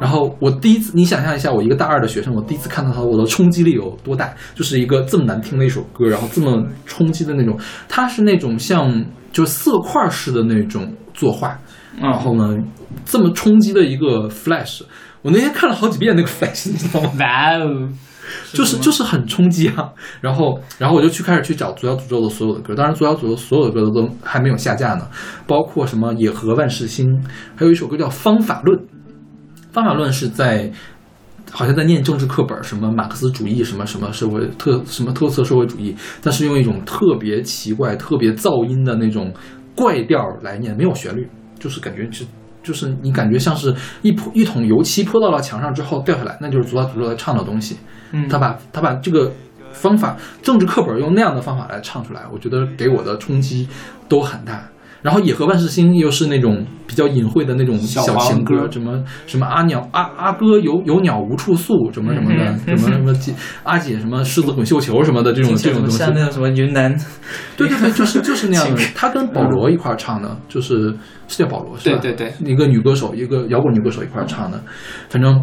然后我第一次，你想象一下，我一个大二的学生，我第一次看到它，我的冲击力有多大？就是一个这么难听的一首歌，然后这么冲击的那种，它是那种像就是色块式的那种作画，然后呢，这么冲击的一个 Flash。我那天看了好几遍那个 Flash，你知道吗？哇哦，就是就是很冲击啊！然后然后我就去开始去找左小诅咒的所有的歌，当然左小诅咒所有的歌都还没有下架呢，包括什么野河万事兴，还有一首歌叫《方法论》。方法论是在好像在念政治课本，什么马克思主义，什么什么社会特什么特色社会主义，但是用一种特别奇怪、特别噪音的那种怪调来念，没有旋律，就是感觉是。就是你感觉像是一泼一桶油漆泼到了墙上之后掉下来，那就是左小诅咒在唱的东西。嗯，他把他把这个方法，政治课本用那样的方法来唱出来，我觉得给我的冲击都很大。然后《野河万事兴》又是那种比较隐晦的那种小小情歌什么什么阿鸟阿阿哥有有鸟无处诉，什么 [LAUGHS] 什么的，嗯什么什么姐阿姐什么狮子滚绣球什么的这种 [LAUGHS] 这种东西，像那种什么云南，对对对，就是就是那样的。[LAUGHS] 他跟保罗一块儿唱的，就是是叫保罗是吧？对对一个女歌手，一个摇滚女歌手一块儿唱的。反正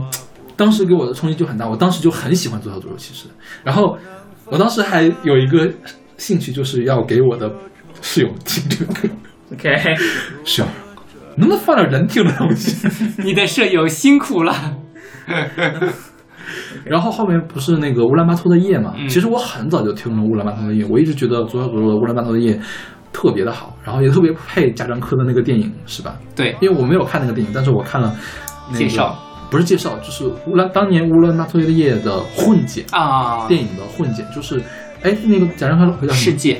当时给我的冲击就很大，我当时就很喜欢左小诅咒。其实，然后我当时还有一个兴趣，就是要给我的室友听这个歌。OK，[LAUGHS] 室友，能不能放点人听的东西？[LAUGHS] 你的舍友辛苦了。[LAUGHS] 然后后面不是那个乌兰巴托的夜嘛？嗯其实我很早就听了乌兰巴托的夜，我一直觉得左小诅咒的乌兰巴托的夜特别的好，然后也特别配贾樟柯的那个电影，是吧？对，因为我没有看那个电影，但是我看了、那个、介绍，不是介绍，就是乌兰当年乌兰巴托的夜的混剪，啊，电影的混剪，就是哎那个贾樟柯老婆叫什么？世界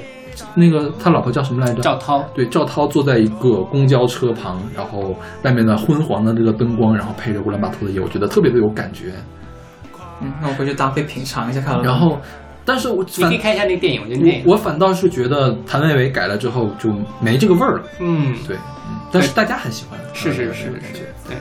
那个他老婆叫什么来着？赵涛，对，赵涛坐在一个公交车旁，然后外面的昏黄的这个灯光，然后配着乌兰巴托的夜，我觉得特别的有感觉。嗯，那我回去搭配品尝一下看了。然后，但是我反你可以看一下那个电影，我觉得我我反倒是觉得谭维维改了之后就没这个味儿了。嗯，对，嗯，但是大家很喜欢，是是呃是是。对，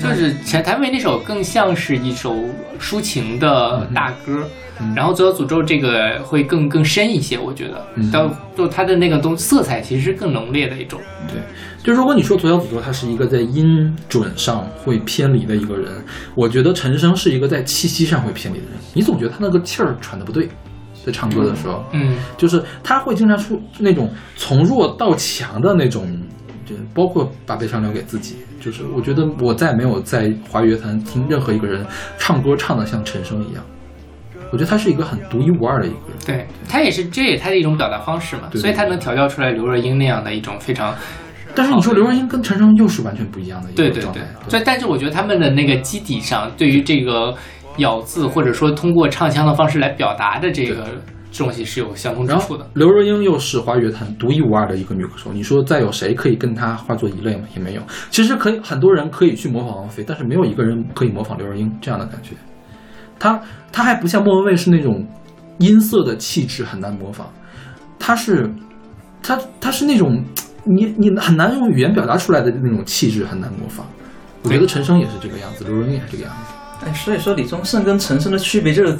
就是前谭维那首更像是一首抒情的大歌，嗯。然后《左小诅咒》这个会更更深一些，我觉得，嗯。到就它的那个东色彩其实是更浓烈的一种，对，就如果你说左小诅咒他是一个在音准上会偏离的一个人，我觉得陈升是一个在气息上会偏离的人。你总觉得他那个气儿喘的不对，在唱歌的时候，嗯。就是他会经常出那种从弱到强的那种，就包括把悲伤留给自己。就是我觉得我再没有在华语乐坛听任何一个人唱歌唱的像陈升一样，我觉得他是一个很独一无二的一个人。对，他也是这也他的一种表达方式嘛，对对所以他能调教出来刘若英那样的一种非常但是你说刘若英跟陈升又是完全不一样的一对对对个状态，，所以但是我觉得他们的那个基底上，对于这个咬字或者说通过唱腔的方式来表达的这个东西是有相通之处的。刘若英又是华语乐坛独一无二的一个女歌手，你说再有谁可以跟她化作一类吗？也没有。其实可以，很多人可以去模仿王菲，但是没有一个人可以模仿刘若英这样的感觉。她她还不像莫文蔚是那种音色的气质很难模仿，她是她她是那种你你很难用语言表达出来的那种气质很难模仿。我觉得陈升也是这个样子，刘若英也是这个样子。哎，所以说李宗盛跟陈升的区别就是，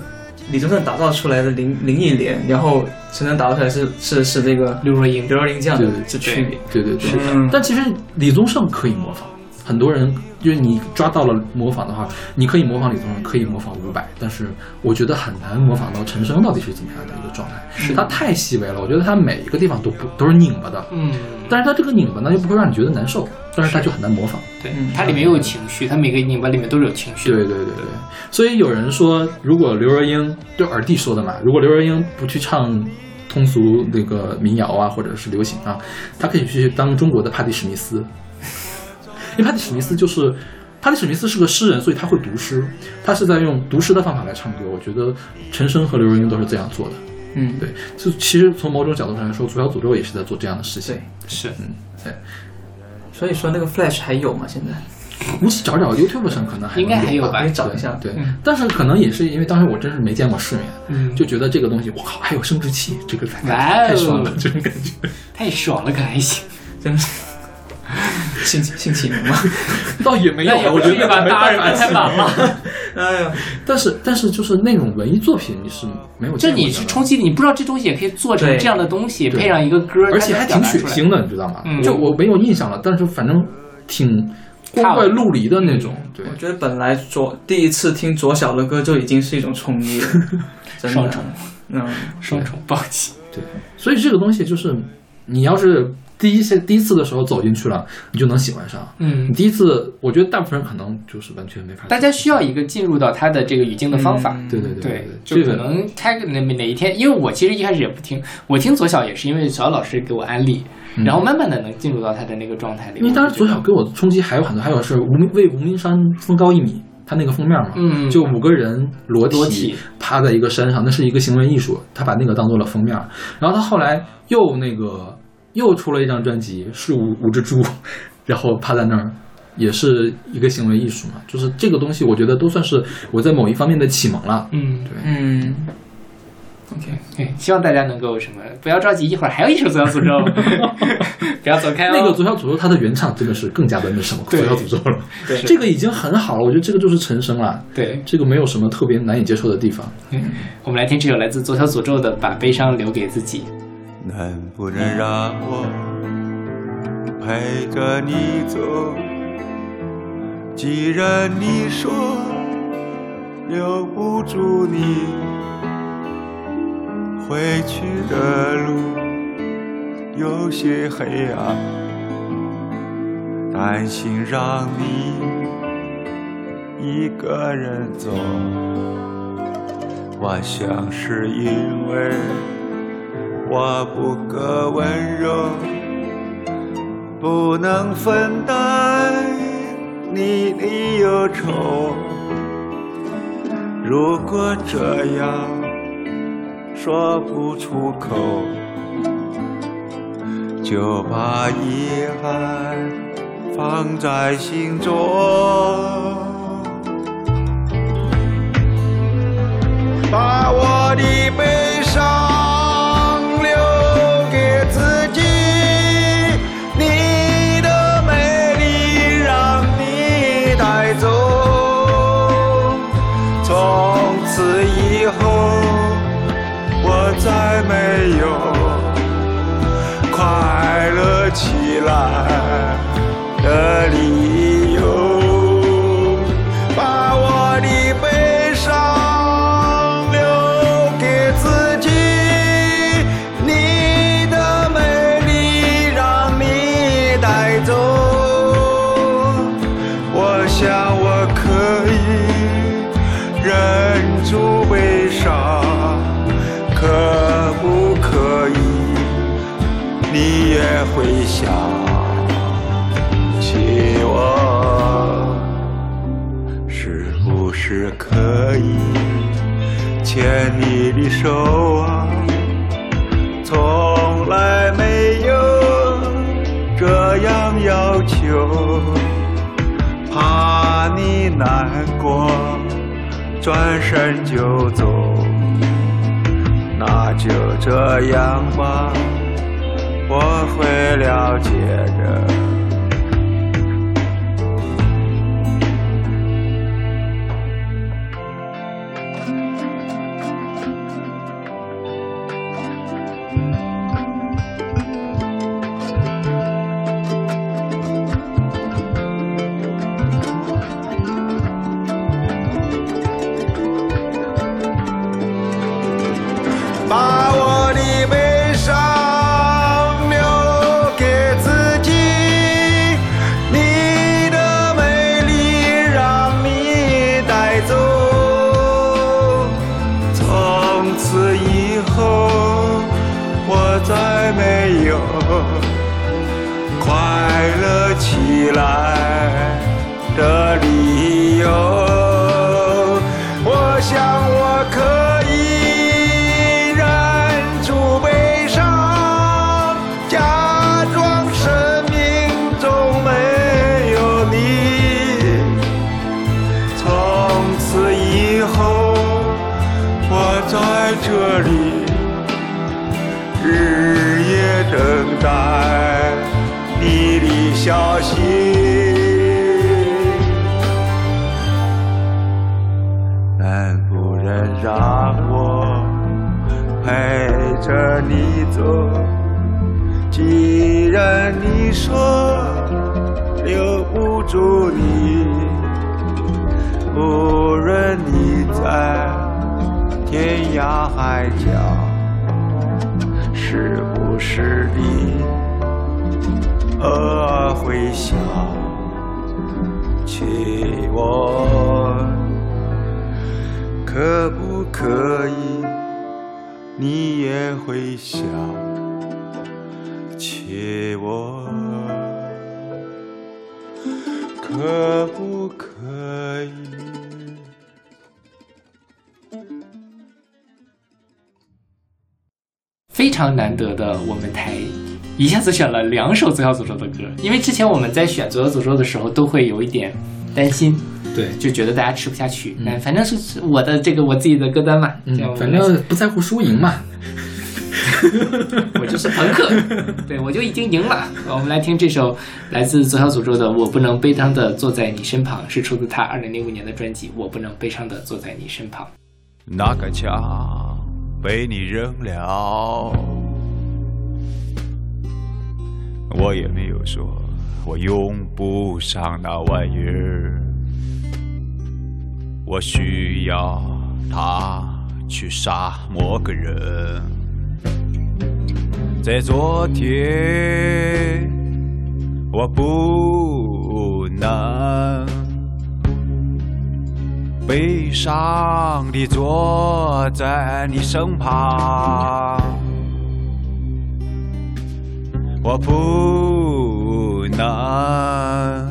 李宗盛打造出来的林林忆莲，然后陈升打造出来是是是这个刘若英。刘若英这样的对对这区别。对对对，嗯。但其实李宗盛可以模仿，很多人就是你抓到了模仿的话，你可以模仿李宗盛，可以模仿伍佰，但是我觉得很难模仿到陈升到底是怎么样的一个状态。是他太细微了，我觉得他每一个地方都不都是拧巴的，嗯，但是他这个拧巴呢又不会让你觉得难受，但是他就很难模仿。对嗯，它里面又有情绪，他每个拧巴里面都是有情绪。对对对对，所以有人说，如果刘若英就耳弟说的嘛，如果刘若英不去唱通俗那个民谣啊，或者是流行啊，他可以去当中国的帕蒂史密斯，因为帕蒂史密斯就是。帕蒂史密斯是个诗人，所以他会读诗，他是在用读诗的方法来唱歌。我觉得陈升和刘若英都是这样做的。嗯，对，就其实从某种角度上来说，《左小诅咒》也是在做这样的事情对。是，嗯，对所以说那个 Flash 还有吗？现在 [LAUGHS] 你去找找 YouTube 上可能还应该还有有吧你找一下。对，嗯但是可能也是因为当时我真是没见过世面，嗯就觉得这个东西，我靠，还有生殖器，这个太哦太爽了，这种感觉。太爽了，可还行。[LAUGHS] 真是性性启蒙吗？[LAUGHS] 倒也没有，我觉得不至于吧，大二办法太晚了。[LAUGHS] 哎呀，但是但是就是那种文艺作品，你是没有就见过的。你是冲击力，你不知道这东西也可以做成这样的东西，配上一个歌，而且还挺血腥的，你知道吗？嗯就我没有印象了，但是反正挺光怪陆离的那种。对我，觉得本来左第一次听左小的歌就已经是一种冲击了，[LAUGHS] 双重。嗯，双重暴击。对，所以这个东西就是，你要是第一次第一次的时候走进去了，你就能喜欢上。嗯你，第一次，我觉得大部分人可能就是完全没法。大家需要一个进入到他的这个语境的方法。嗯对对对就可能开个哪哪一天，因为我其实一开始也不听，我听左小也是因为小老师给我安利，嗯然后慢慢的能进入到他的那个状态里。因为当时左小小给我的冲击还有很多，还有是无名为无名山峰高一米，他那个封面嘛，嗯就五个人裸体裸体趴在一个山上，那是一个行为艺术，他把那个当做了封面。然后他后来又那个又出了一张专辑，是五五只猪，[LAUGHS] 然后趴在那儿。也是一个行为艺术嘛，就是这个东西，我觉得都算是我在某一方面的启蒙了。嗯，对，嗯，OK，对，希望大家能够什么，不要着急，一会儿还有一首《左小诅咒》，[LAUGHS] 不要走开哦。那个《左小诅咒》它的原唱真的是更加的那什么《左小诅咒》了，对。这个已经很好了，我觉得这个就是陈升了，对，这个没有什么特别难以接受的地方。我们来听这首来自《左小诅咒》的《把悲伤留给自己》。能不能让我陪着你走？既然你说留不住你，回去的路有些黑暗，担心让你一个人走。我想是因为。我不够温柔，不能分担你的忧愁。如果这样说不出口，就把遗憾放在心中。把我的悲伤起来的理由。身就走。那就这样吧，我会了解说留不住你，无论你在天涯海角，是不是你偶尔会想起我？可不可以？你也会想一下子选了两首《左小诅咒》的歌，因为之前我们在选《左小诅咒》的时候，都会有一点担心，对，就觉得大家吃不下去。嗯，反正是是我的这个我自己的歌单嘛，这样嗯，反正不在乎输赢嘛。[LAUGHS] [LAUGHS] 我就是朋克，对我就已经赢了。我们来听这首来自左小诅咒的《我不能悲伤的坐在你身旁》，是出自他二零零五年的专辑《我不能悲伤的坐在你身旁》。那杆枪被你扔了，我也没有说我用不上那玩意儿，我需要它去杀某个人。在昨天，我不能。悲伤地坐在你身旁，我不能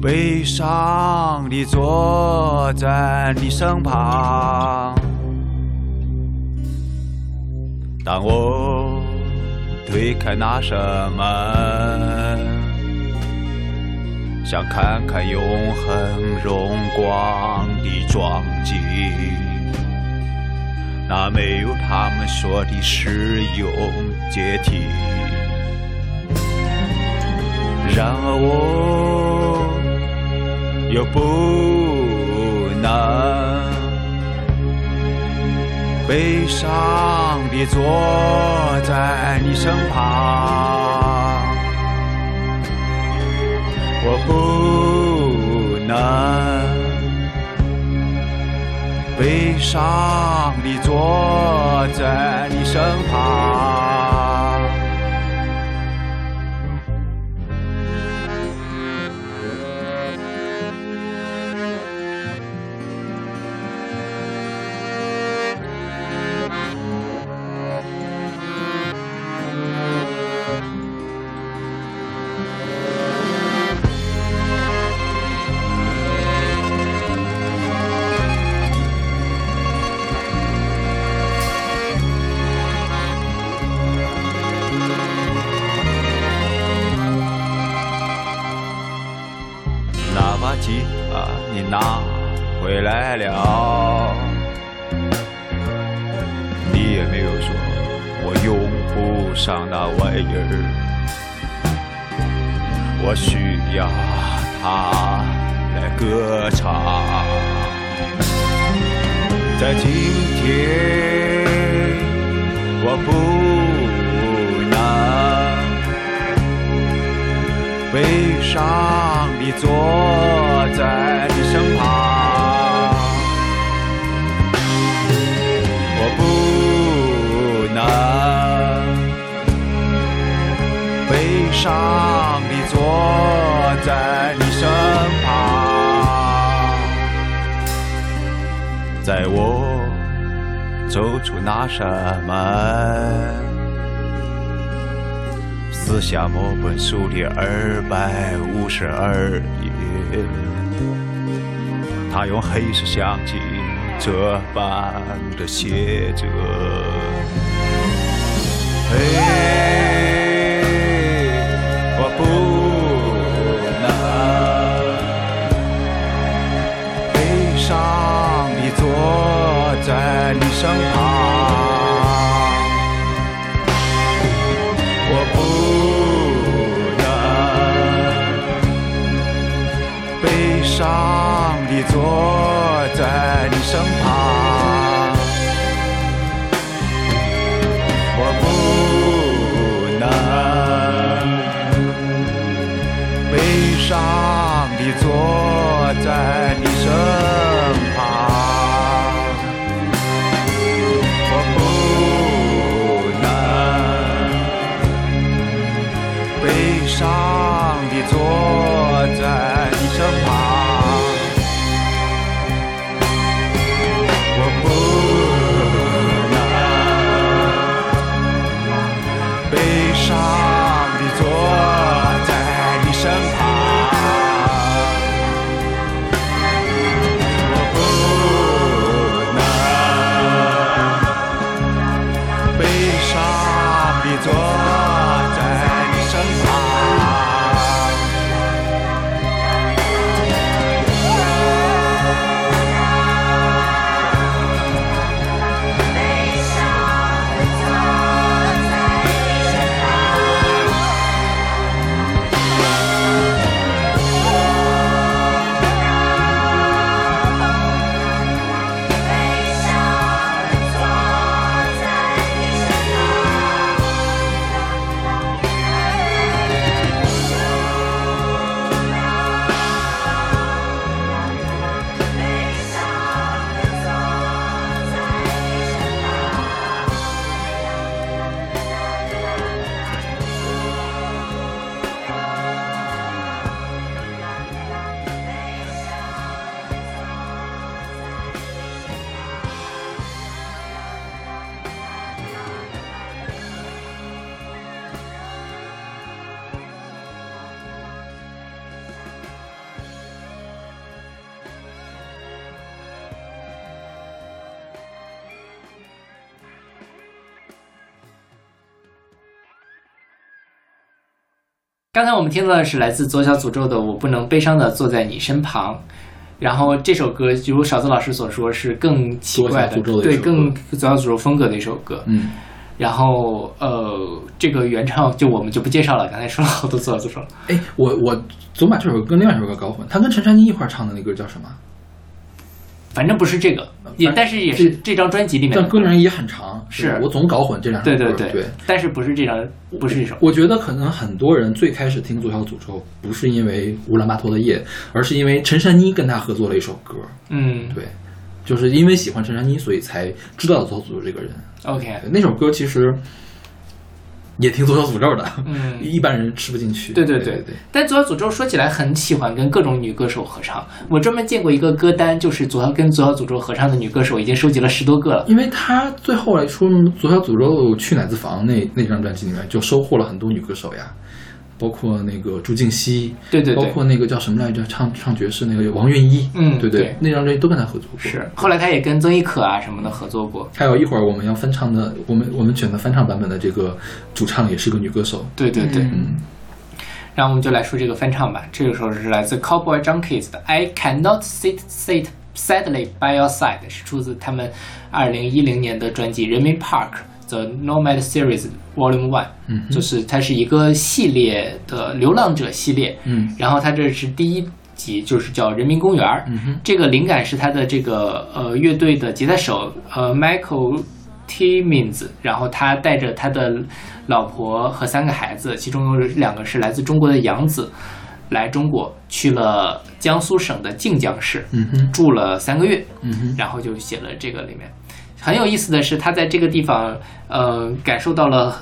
悲伤地坐在你身旁。当我推开那扇门。想看看永恒荣光的壮景，那没有他们说的使用阶梯。然而我又不能悲伤地坐在你身旁。我不能悲伤地坐在你身旁。拿回来了，你也没有说我用不上那玩意儿，我需要它来歌唱。在今天，我不能。悲伤地坐在你身旁，我不能悲伤地坐在你身旁，在我走出那扇门。撕下某本书的二百五十二页，他用黑色相机这般的写着：嘿，我不能悲伤地坐在你身旁。坐在你身旁，我不能悲伤地坐在你们听到的是来自左小诅咒的《我不能悲伤的坐在你身旁》，然后这首歌，如少子老师所说，是更奇怪的，对，更左小诅咒风格的一首歌。嗯，然后呃，这个原唱就我们就不介绍了，刚才说了好多左小诅咒了。哎，我我总把这首歌跟另外一首歌搞混，他跟陈珊妮一块儿唱的那歌叫什么？反正不是这个，也但是也是这张专辑里面的但歌名也很长，是我总搞混这两首歌。对对对但是不是这张，不是这首。我觉得可能很多人最开始听《左小诅咒》，不是因为乌兰巴托的夜，而是因为陈珊妮跟他合作了一首歌。嗯对，就是因为喜欢陈珊妮，所以才知道左小诅咒这个人。，OK，那首歌其实也听左小诅咒的，嗯一般人吃不进去。对对对对但左小诅咒说起来很喜欢跟各种女歌手合唱，我专门见过一个歌单，就是左小跟左小诅咒合唱的女歌手，已经收集了十多个了。因为他最后来说，《左小诅咒去奶子房》那那张专辑里面就收获了很多女歌手呀，包括那个朱婧汐，对对对包括那个叫什么来着，唱唱爵士那个王韵一，嗯对对那张专辑都跟他合作过。是，后来他也跟曾轶可啊什么的合作过。还有一会儿我们要翻唱的，我们我们选的翻唱版本的这个主唱也是个女歌手。对对对，嗯，然后我们就来说这个翻唱吧。这个时候是来自 Cowboy Junkies 的《I Cannot Sit Sit Sadly by Your Side》，是出自他们二零一零年的专辑《人民 Park》The Nomad Series Volume One，嗯就是它是一个系列的流浪者系列。嗯然后它这是第一集，就是叫《人民公园》。嗯哼这个灵感是他的这个呃乐队的吉他手呃 Michael Timmins，然后他带着他的老婆和三个孩子，其中有两个是来自中国的养子，来中国去了江苏省的靖江市，嗯哼住了三个月，嗯哼然后就写了这个里面。很有意思的是，他在这个地方，呃，感受到了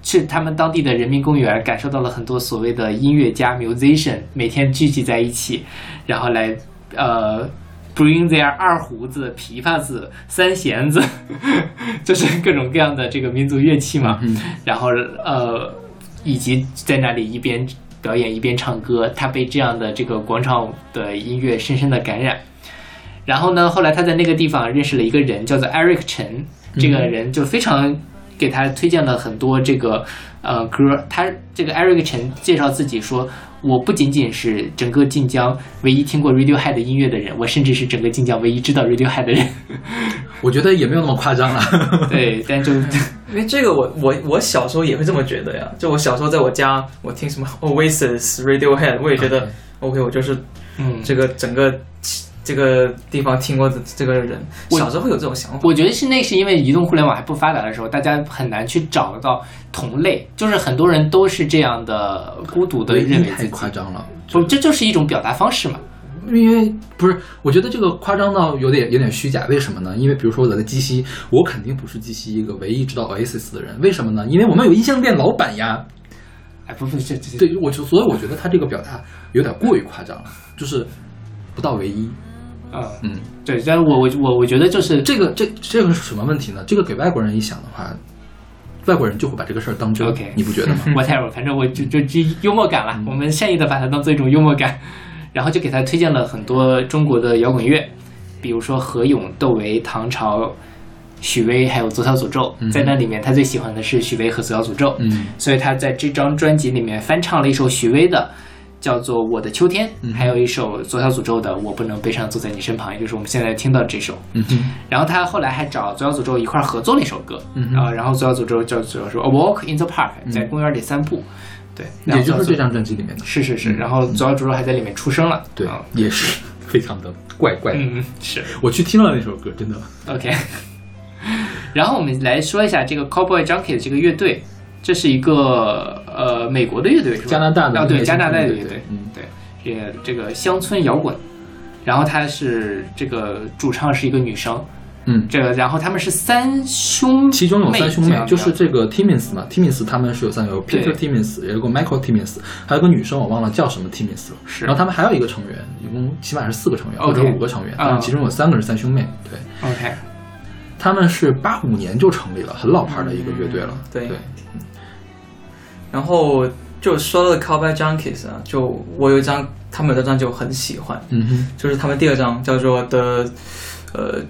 去他们当地的人民公园，感受到了很多所谓的音乐家 musician 每天聚集在一起，然后来呃 bring their 二胡子、琵琶子、三弦子，[LAUGHS] 就是各种各样的这个民族乐器嘛。嗯然后呃，以及在那里一边表演一边唱歌，他被这样的这个广场的音乐深深的感染。然后呢，后来他在那个地方认识了一个人，叫做 Eric 陈，这个人就非常给他推荐了很多这个呃歌。他这个 Eric 陈介绍自己说，我不仅仅是整个晋江唯一听过 Radiohead 音乐的人，我甚至是整个晋江唯一知道 Radiohead 的人。[LAUGHS] 我觉得也没有那么夸张了。[LAUGHS] 对，但就 [LAUGHS] 因为这个我我我小时候也会这么觉得呀。就我小时候在我家，我听什么 Oasis、Radiohead，我也觉得 OK，我就是嗯，这个整个这个地方听过的这个人。小时候会有这种想法。我觉得是那是因为移动互联网还不发达的时候，大家很难去找到同类，就是很多人都是这样的孤独的认为自己，夸张了，不，这就是一种表达方式嘛。因为不是，我觉得这个夸张到有点有点虚假。为什么呢？因为比如说我在鸡西，我肯定不是鸡西一个唯一知道 Oasis 的人。为什么呢？因为我们有音像店老板呀。哎，不不，这这对，我就所以我觉得他这个表达有点过于夸张了，就是不到唯一。嗯嗯，对，但是我我我我觉得就是这个这这个是什么问题呢？这个给外国人一想的话，外国人就会把这个事儿当真 OK 你不觉得吗？[LAUGHS] whatever，反正我就就就幽默感了，我们善意的把它当做一种幽默感，然后就给他推荐了很多中国的摇滚乐，比如说何勇、窦唯、唐朝、许巍，还有左小诅咒。在那里面，他最喜欢的是许巍和左小诅咒，嗯所以他在这张专辑里面翻唱了一首许巍的。叫做《我的秋天》，还有一首左小诅咒的《我不能悲伤坐在你身旁》，也就是我们现在听到这首。嗯哼，然后他后来还找左小诅咒一块儿合作了一首歌，嗯哼啊，然后左小诅咒叫左小说《A Walk in the Park》，在公园里散步，对，也就是这张专辑里面的，是是是，然后左小诅咒还在里面出生了，对啊，也是 [LAUGHS] 非常的怪怪的。嗯嗯是我去听了那首歌，真的。OK。[LAUGHS] 然后我们来说一下这个 Cowboy Junkie 这个乐队，这是一个呃美国的乐队是吧？加拿大的啊，对加拿大的乐队，嗯。对，也这个乡村摇滚，然后他是这个主唱是一个女生，嗯，这个然后他们是三兄妹，其中有三兄妹，就是这个 Timmins 嘛，Timmins 他们是有三个，有 Peter Timmins，有个 Michael Timmins，还有个女生我忘了叫什么 Timmins 了。是。然后他们还有一个成员，一共起码是四个成员或者五个成员，但其中有三个是三兄妹。对，OK，他们是八五年就成立了，很老牌的一个乐队了。对。对，然后就说到 Cowboy Junkies 啊，就我有一张他们的专辑我很喜欢，嗯哼，就是他们第二张叫做 The 呃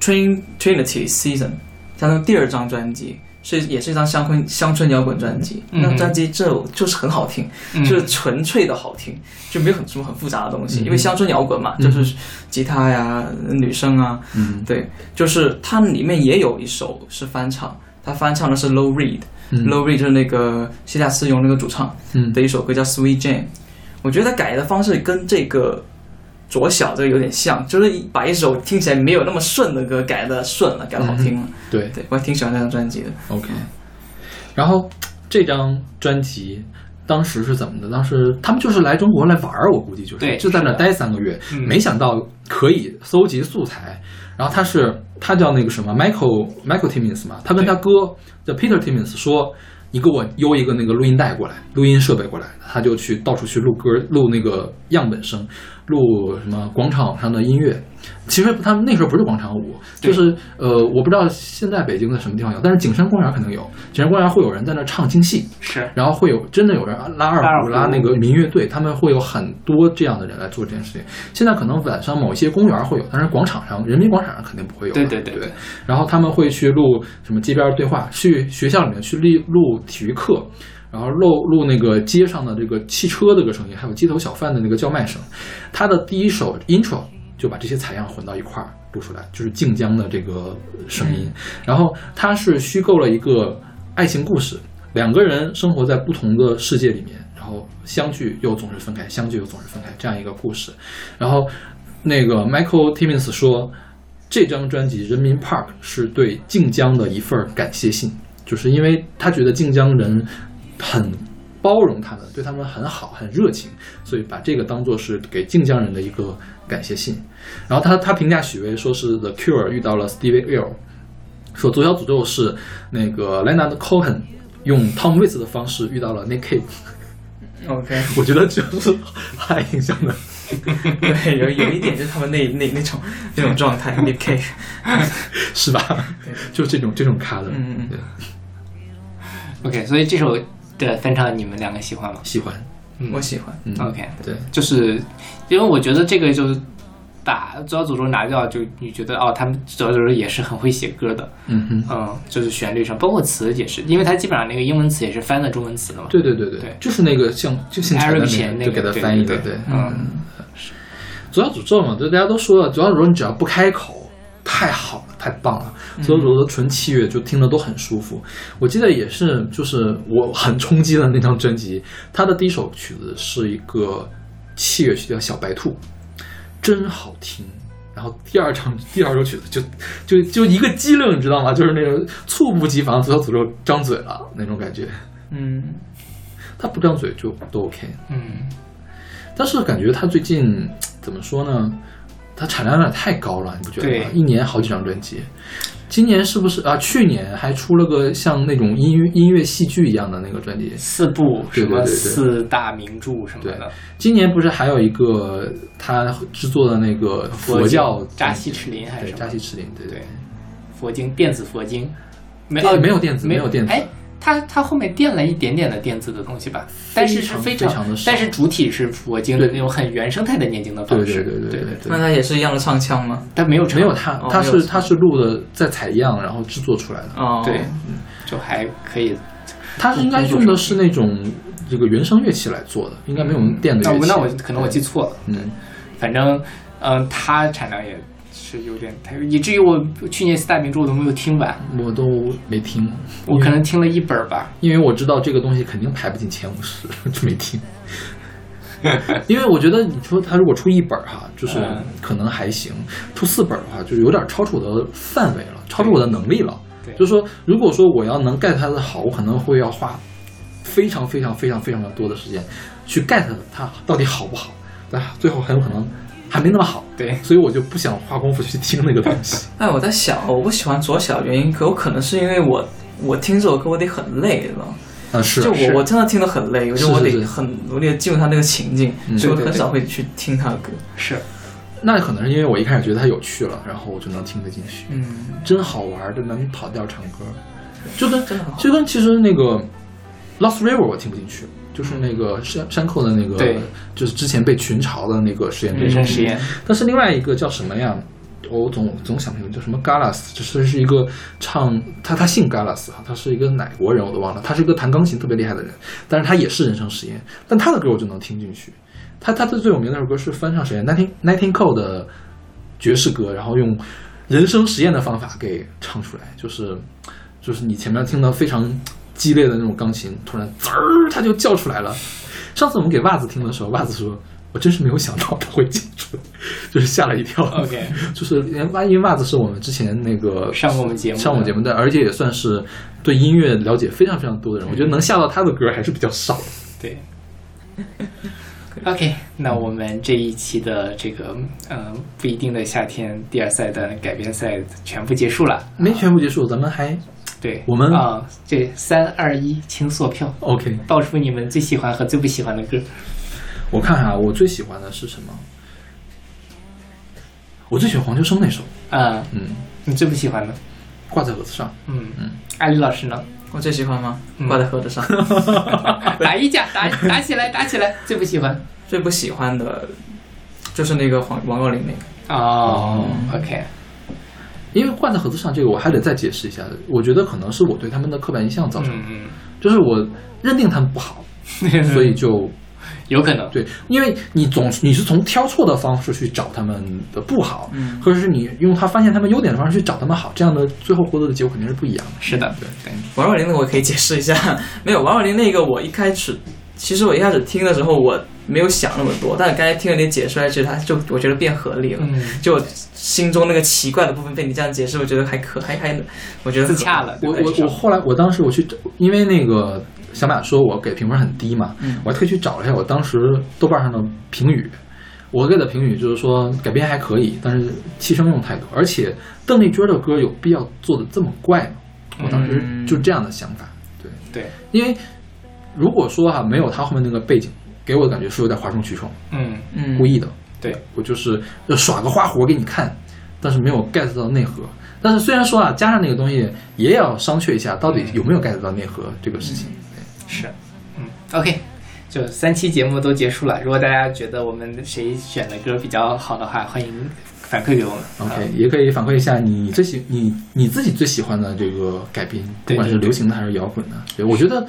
Trin Trinity Season，相当于第二张专辑是也是一张乡村乡村摇滚专辑。嗯那专辑这就是很好听，嗯。就是纯粹的好听，就没有很什么很复杂的东西。嗯因为乡村摇滚嘛，就是吉他呀、女声啊，嗯对，就是它里面也有一首是翻唱，他翻唱的是 Low Reed，Low、嗯 Reed 就是那个西夏斯用那个主唱嗯的一首歌叫 Sweet Jane。我觉得他改的方式跟这个左小这个有点像，就是把一首听起来没有那么顺的歌改的顺了，改的好听了。对对我还挺喜欢这张专辑的。OK，然后这张专辑当时是怎么的？当时他们就是来中国来玩儿，我估计就是对就在那儿待三个月，嗯没想到可以搜集素材。然后他是他叫那个什么 Michael Michael Timmins 嘛，他跟他哥叫 Peter Timmins 说。你给我邮一个那个录音带过来，录音设备过来，他就去到处去录歌，录那个样本声，录什么广场上的音乐。其实他们那时候不是广场舞，就是呃，我不知道现在北京的什么地方有，但是景山公园肯定有。景山公园会有人在那唱京戏，是然后会有真的有人拉二胡、拉那个民乐队，他们会有很多这样的人来做这件事情。现在可能晚上某一些公园会有，但是广场上、人民广场上肯定不会有了。对对对对然后他们会去录什么街边对话，去学校里面去录录体育课。然后录录那个街上的这个汽车的这个声音，还有街头小贩的那个叫卖声。他的第一首 intro 就把这些采样混到一块儿录出来，就是晋江的这个声音。然后他是虚构了一个爱情故事，两个人生活在不同的世界里面，然后相聚又总是分开，相聚又总是分开这样一个故事。然后那个 Michael Timmins 说，这张专辑《人民 Park》是对晋江的一份儿感谢信，就是因为他觉得晋江人很包容他们，对他们很好，很热情，所以把这个当做是给晋江人的一个感谢信。然后他他评价许巍说是 The Cure 遇到了 Stevie Earle，说左小诅咒是那个 Leonard Cohen 用 Tom Waits 的方式遇到了 Nick Cave。OK，[LAUGHS] 我觉得就是还挺像的。[LAUGHS] 对，有有一点就是他们那那那种那种状态，Nick Cave，[LAUGHS] 是吧？就这种这种咖的，嗯嗯对，OK，所以这首的翻唱你们两个喜欢吗？喜欢，嗯我喜欢。嗯 OK，对，就是因为我觉得这个就是把左小诅咒拿掉，就你觉得哦，他们左小诅咒也是很会写歌的，嗯哼，嗯，就是旋律上，包括词也是，因为他基本上那个英文词也是翻的中文词的嘛。对对对对对就是那个像就姓陈的 Eric 那钱那个就给他对翻译的，对对，嗯，左小诅咒嘛，就大家都说了，左小诅咒你只要不开口，太好了，太棒了。所有的纯器乐就听着都很舒服。我记得也是，就是我很冲击的那张专辑，它的第一首曲子是一个器乐曲叫《小白兔》，真好听。然后第二张第二首曲子就就就一个机灵，你知道吗？就是那种猝不及防，左小诅咒张嘴了那种感觉。嗯，他不张嘴就都 OK。嗯，但是感觉他最近怎么说呢？他产量有点太高了，你不觉得吗？一年好几张专辑。今年是不是啊？去年还出了个像那种音乐音乐戏剧一样的那个专辑。四部什么四大名著什么的，今年不是还有一个他制作的那个佛教扎西赤林还是什么扎西赤林，对对佛经电子佛经，没没有电子没没有电子哎，它它后面垫了一点点的电子的东西吧，但是是非非常的但是主体是佛经的对那种很原生态的念经的方对式，对对对对对那它也是一样的唱腔吗？但没有唱没有他哦，他没有是它是录的在采样，然后制作出来的。哦，对，就还可以。它应该用的是那种这个原声乐器来做的，应该没有用电的乐器。那我那我可能我记错了，嗯，反正嗯，它产量也是有点太，以至于我去年四大名著我都没有听完，我都没听，我可能听了一本儿吧。因为我知道这个东西肯定排不进前五十，[LAUGHS] 就没听。[LAUGHS] 因为我觉得你说他如果出一本儿哈，就是嗯可能还行；出四本儿的话，就有点超出我的范围了，超出我的能力了。对就是说，如果说我要能 get 他的好，我可能会要花非常非常非常非常的多的时间去 get 他到底好不好，但最后很有可能还没那么好。对，所以我就不想花功夫去听那个东西。[LAUGHS] 哎，我在想，我不喜欢左小原因，可有可能是因为我我听这首歌我得很累了。啊，是就我我真的听得很累，我觉得我得很努力的进入他那个情境，嗯。所以我很少会去听他的歌。是，那可能是因为我一开始觉得他有趣了，然后我就能听得进去。嗯，真好玩的，能跑调唱歌，就跟真的很好就跟其实那个 Lost River 我听不进去，就是那个山山口的那个，对，就是之前被群嘲的那个实验人生实验，但是另外一个叫什么呀？我总总想不起来叫什么 Galas，就是是一个唱他他姓 Galas 哈，他是一个哪国人我都忘了，他是一个弹钢琴特别厉害的人，但是他也是人生实验，但他的歌我就能听进去。他他的最有名的那首歌是翻唱谁？Nineteen Nineteen Cole 的爵士歌，然后用人生实验的方法给唱出来，就是就是你前面听到非常激烈的那种钢琴，突然滋儿它就叫出来了。上次我们给袜子听的时候，袜子说：“我真是没有想到他会叫出来，就是吓了一跳。OK [LAUGHS] 就是连袜，因为袜子是我们之前那个上过我们节目上我们节目的，而且也算是对音乐了解非常非常多的人。我觉得能吓到他的歌还是比较少的。对。OK，那我们这一期的这个呃不一定的夏天第二赛的改编赛全部结束了。没全部结束，咱们还对，我们啊，这三二一，请锁票，OK。报出你们最喜欢和最不喜欢的歌。我看看啊，我最喜欢的是什么？我最喜欢黄秋生那首，啊，嗯，你最不喜欢的？挂在盒子上。嗯嗯，艾丽老师呢？我最喜欢吗？嗯挂在盒子上。[LAUGHS] 打一架，打打起来，打起来！最不喜欢最不喜欢的，就是那个黄王若琳那个。哦，OK，因为换在盒子上这个，我还得再解释一下。我觉得可能是我对他们的刻板印象造成的，嗯就是我认定他们不好，嗯，[LAUGHS] 所以就有可能，对，因为你总你是从挑错的方式去找他们的不好，嗯。或者是你用他发现他们优点的方式去找他们好，这样的最后获得的结果肯定是不一样的。是的，对对，王若琳的我可以解释一下，没有王若琳那个我一开始，其实我一开始听的时候我没有想那么多，但是刚才听了你解释出来，其实它就我觉得变合理了。嗯，就心中那个奇怪的部分被你这样解释，我觉得还可还还，我觉得自洽了。我我我后来我当时我去找，因为那个小马说我给评分很低嘛，嗯我还特意去找了一下我当时豆瓣上的评语，我给的评语就是说改编还可以，但是气声用太多，而且邓丽君的歌有必要做的这么怪吗？我当时嗯就这样的想法，对，对，因为如果说哈、没有他后面那个背景，给我的感觉是有点哗众取宠，嗯，嗯故意的，对我就是就耍个花活给你看，但是没有 get 到内核。但是虽然说啊，加上那个东西，也要商榷一下，到底有没有 get 到内核这个事情。是，嗯，OK，就三期节目都结束了。如果大家觉得我们谁选的歌比较好的话，欢迎反馈给我们。OK，啊也可以反馈一下你最喜你你自己最喜欢的这个改编，不管是流行的还是摇滚的。对，我觉得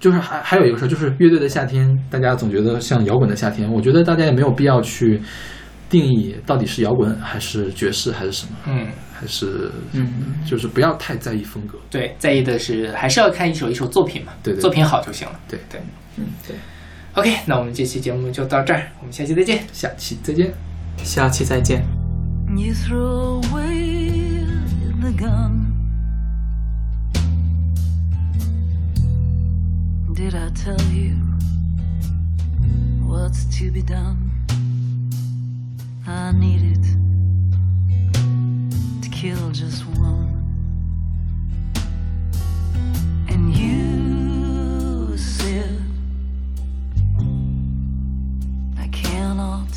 就是还还有一个事儿，就是乐队的夏天，大家总觉得像摇滚的夏天，我觉得大家也没有必要去定义到底是摇滚还是爵士还是什么，嗯，还是嗯，就是不要太在意风格。对，在意的是还是要看一首一首作品嘛，对对作品好就行了。对对，嗯对，OK，那我们这期节目就到这儿，我们下期再见。下期再见。下期再见。You throw away the gun. Did I tell you what's to be done? I need it to kill just one. And you said, I cannot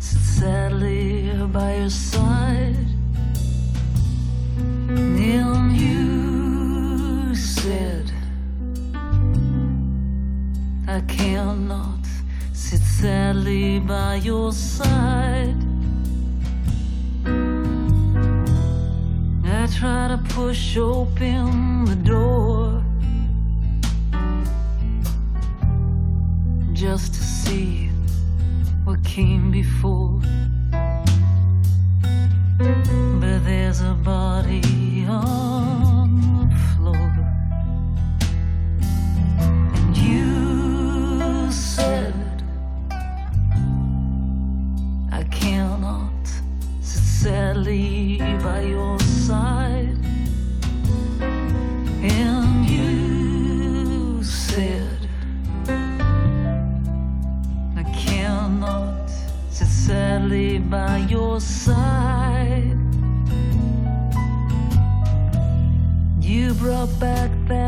sit sadly by your side. Then you said, I cannot sit sadly by your side. I try to push open the door just to see what came before. But there's a body on back then.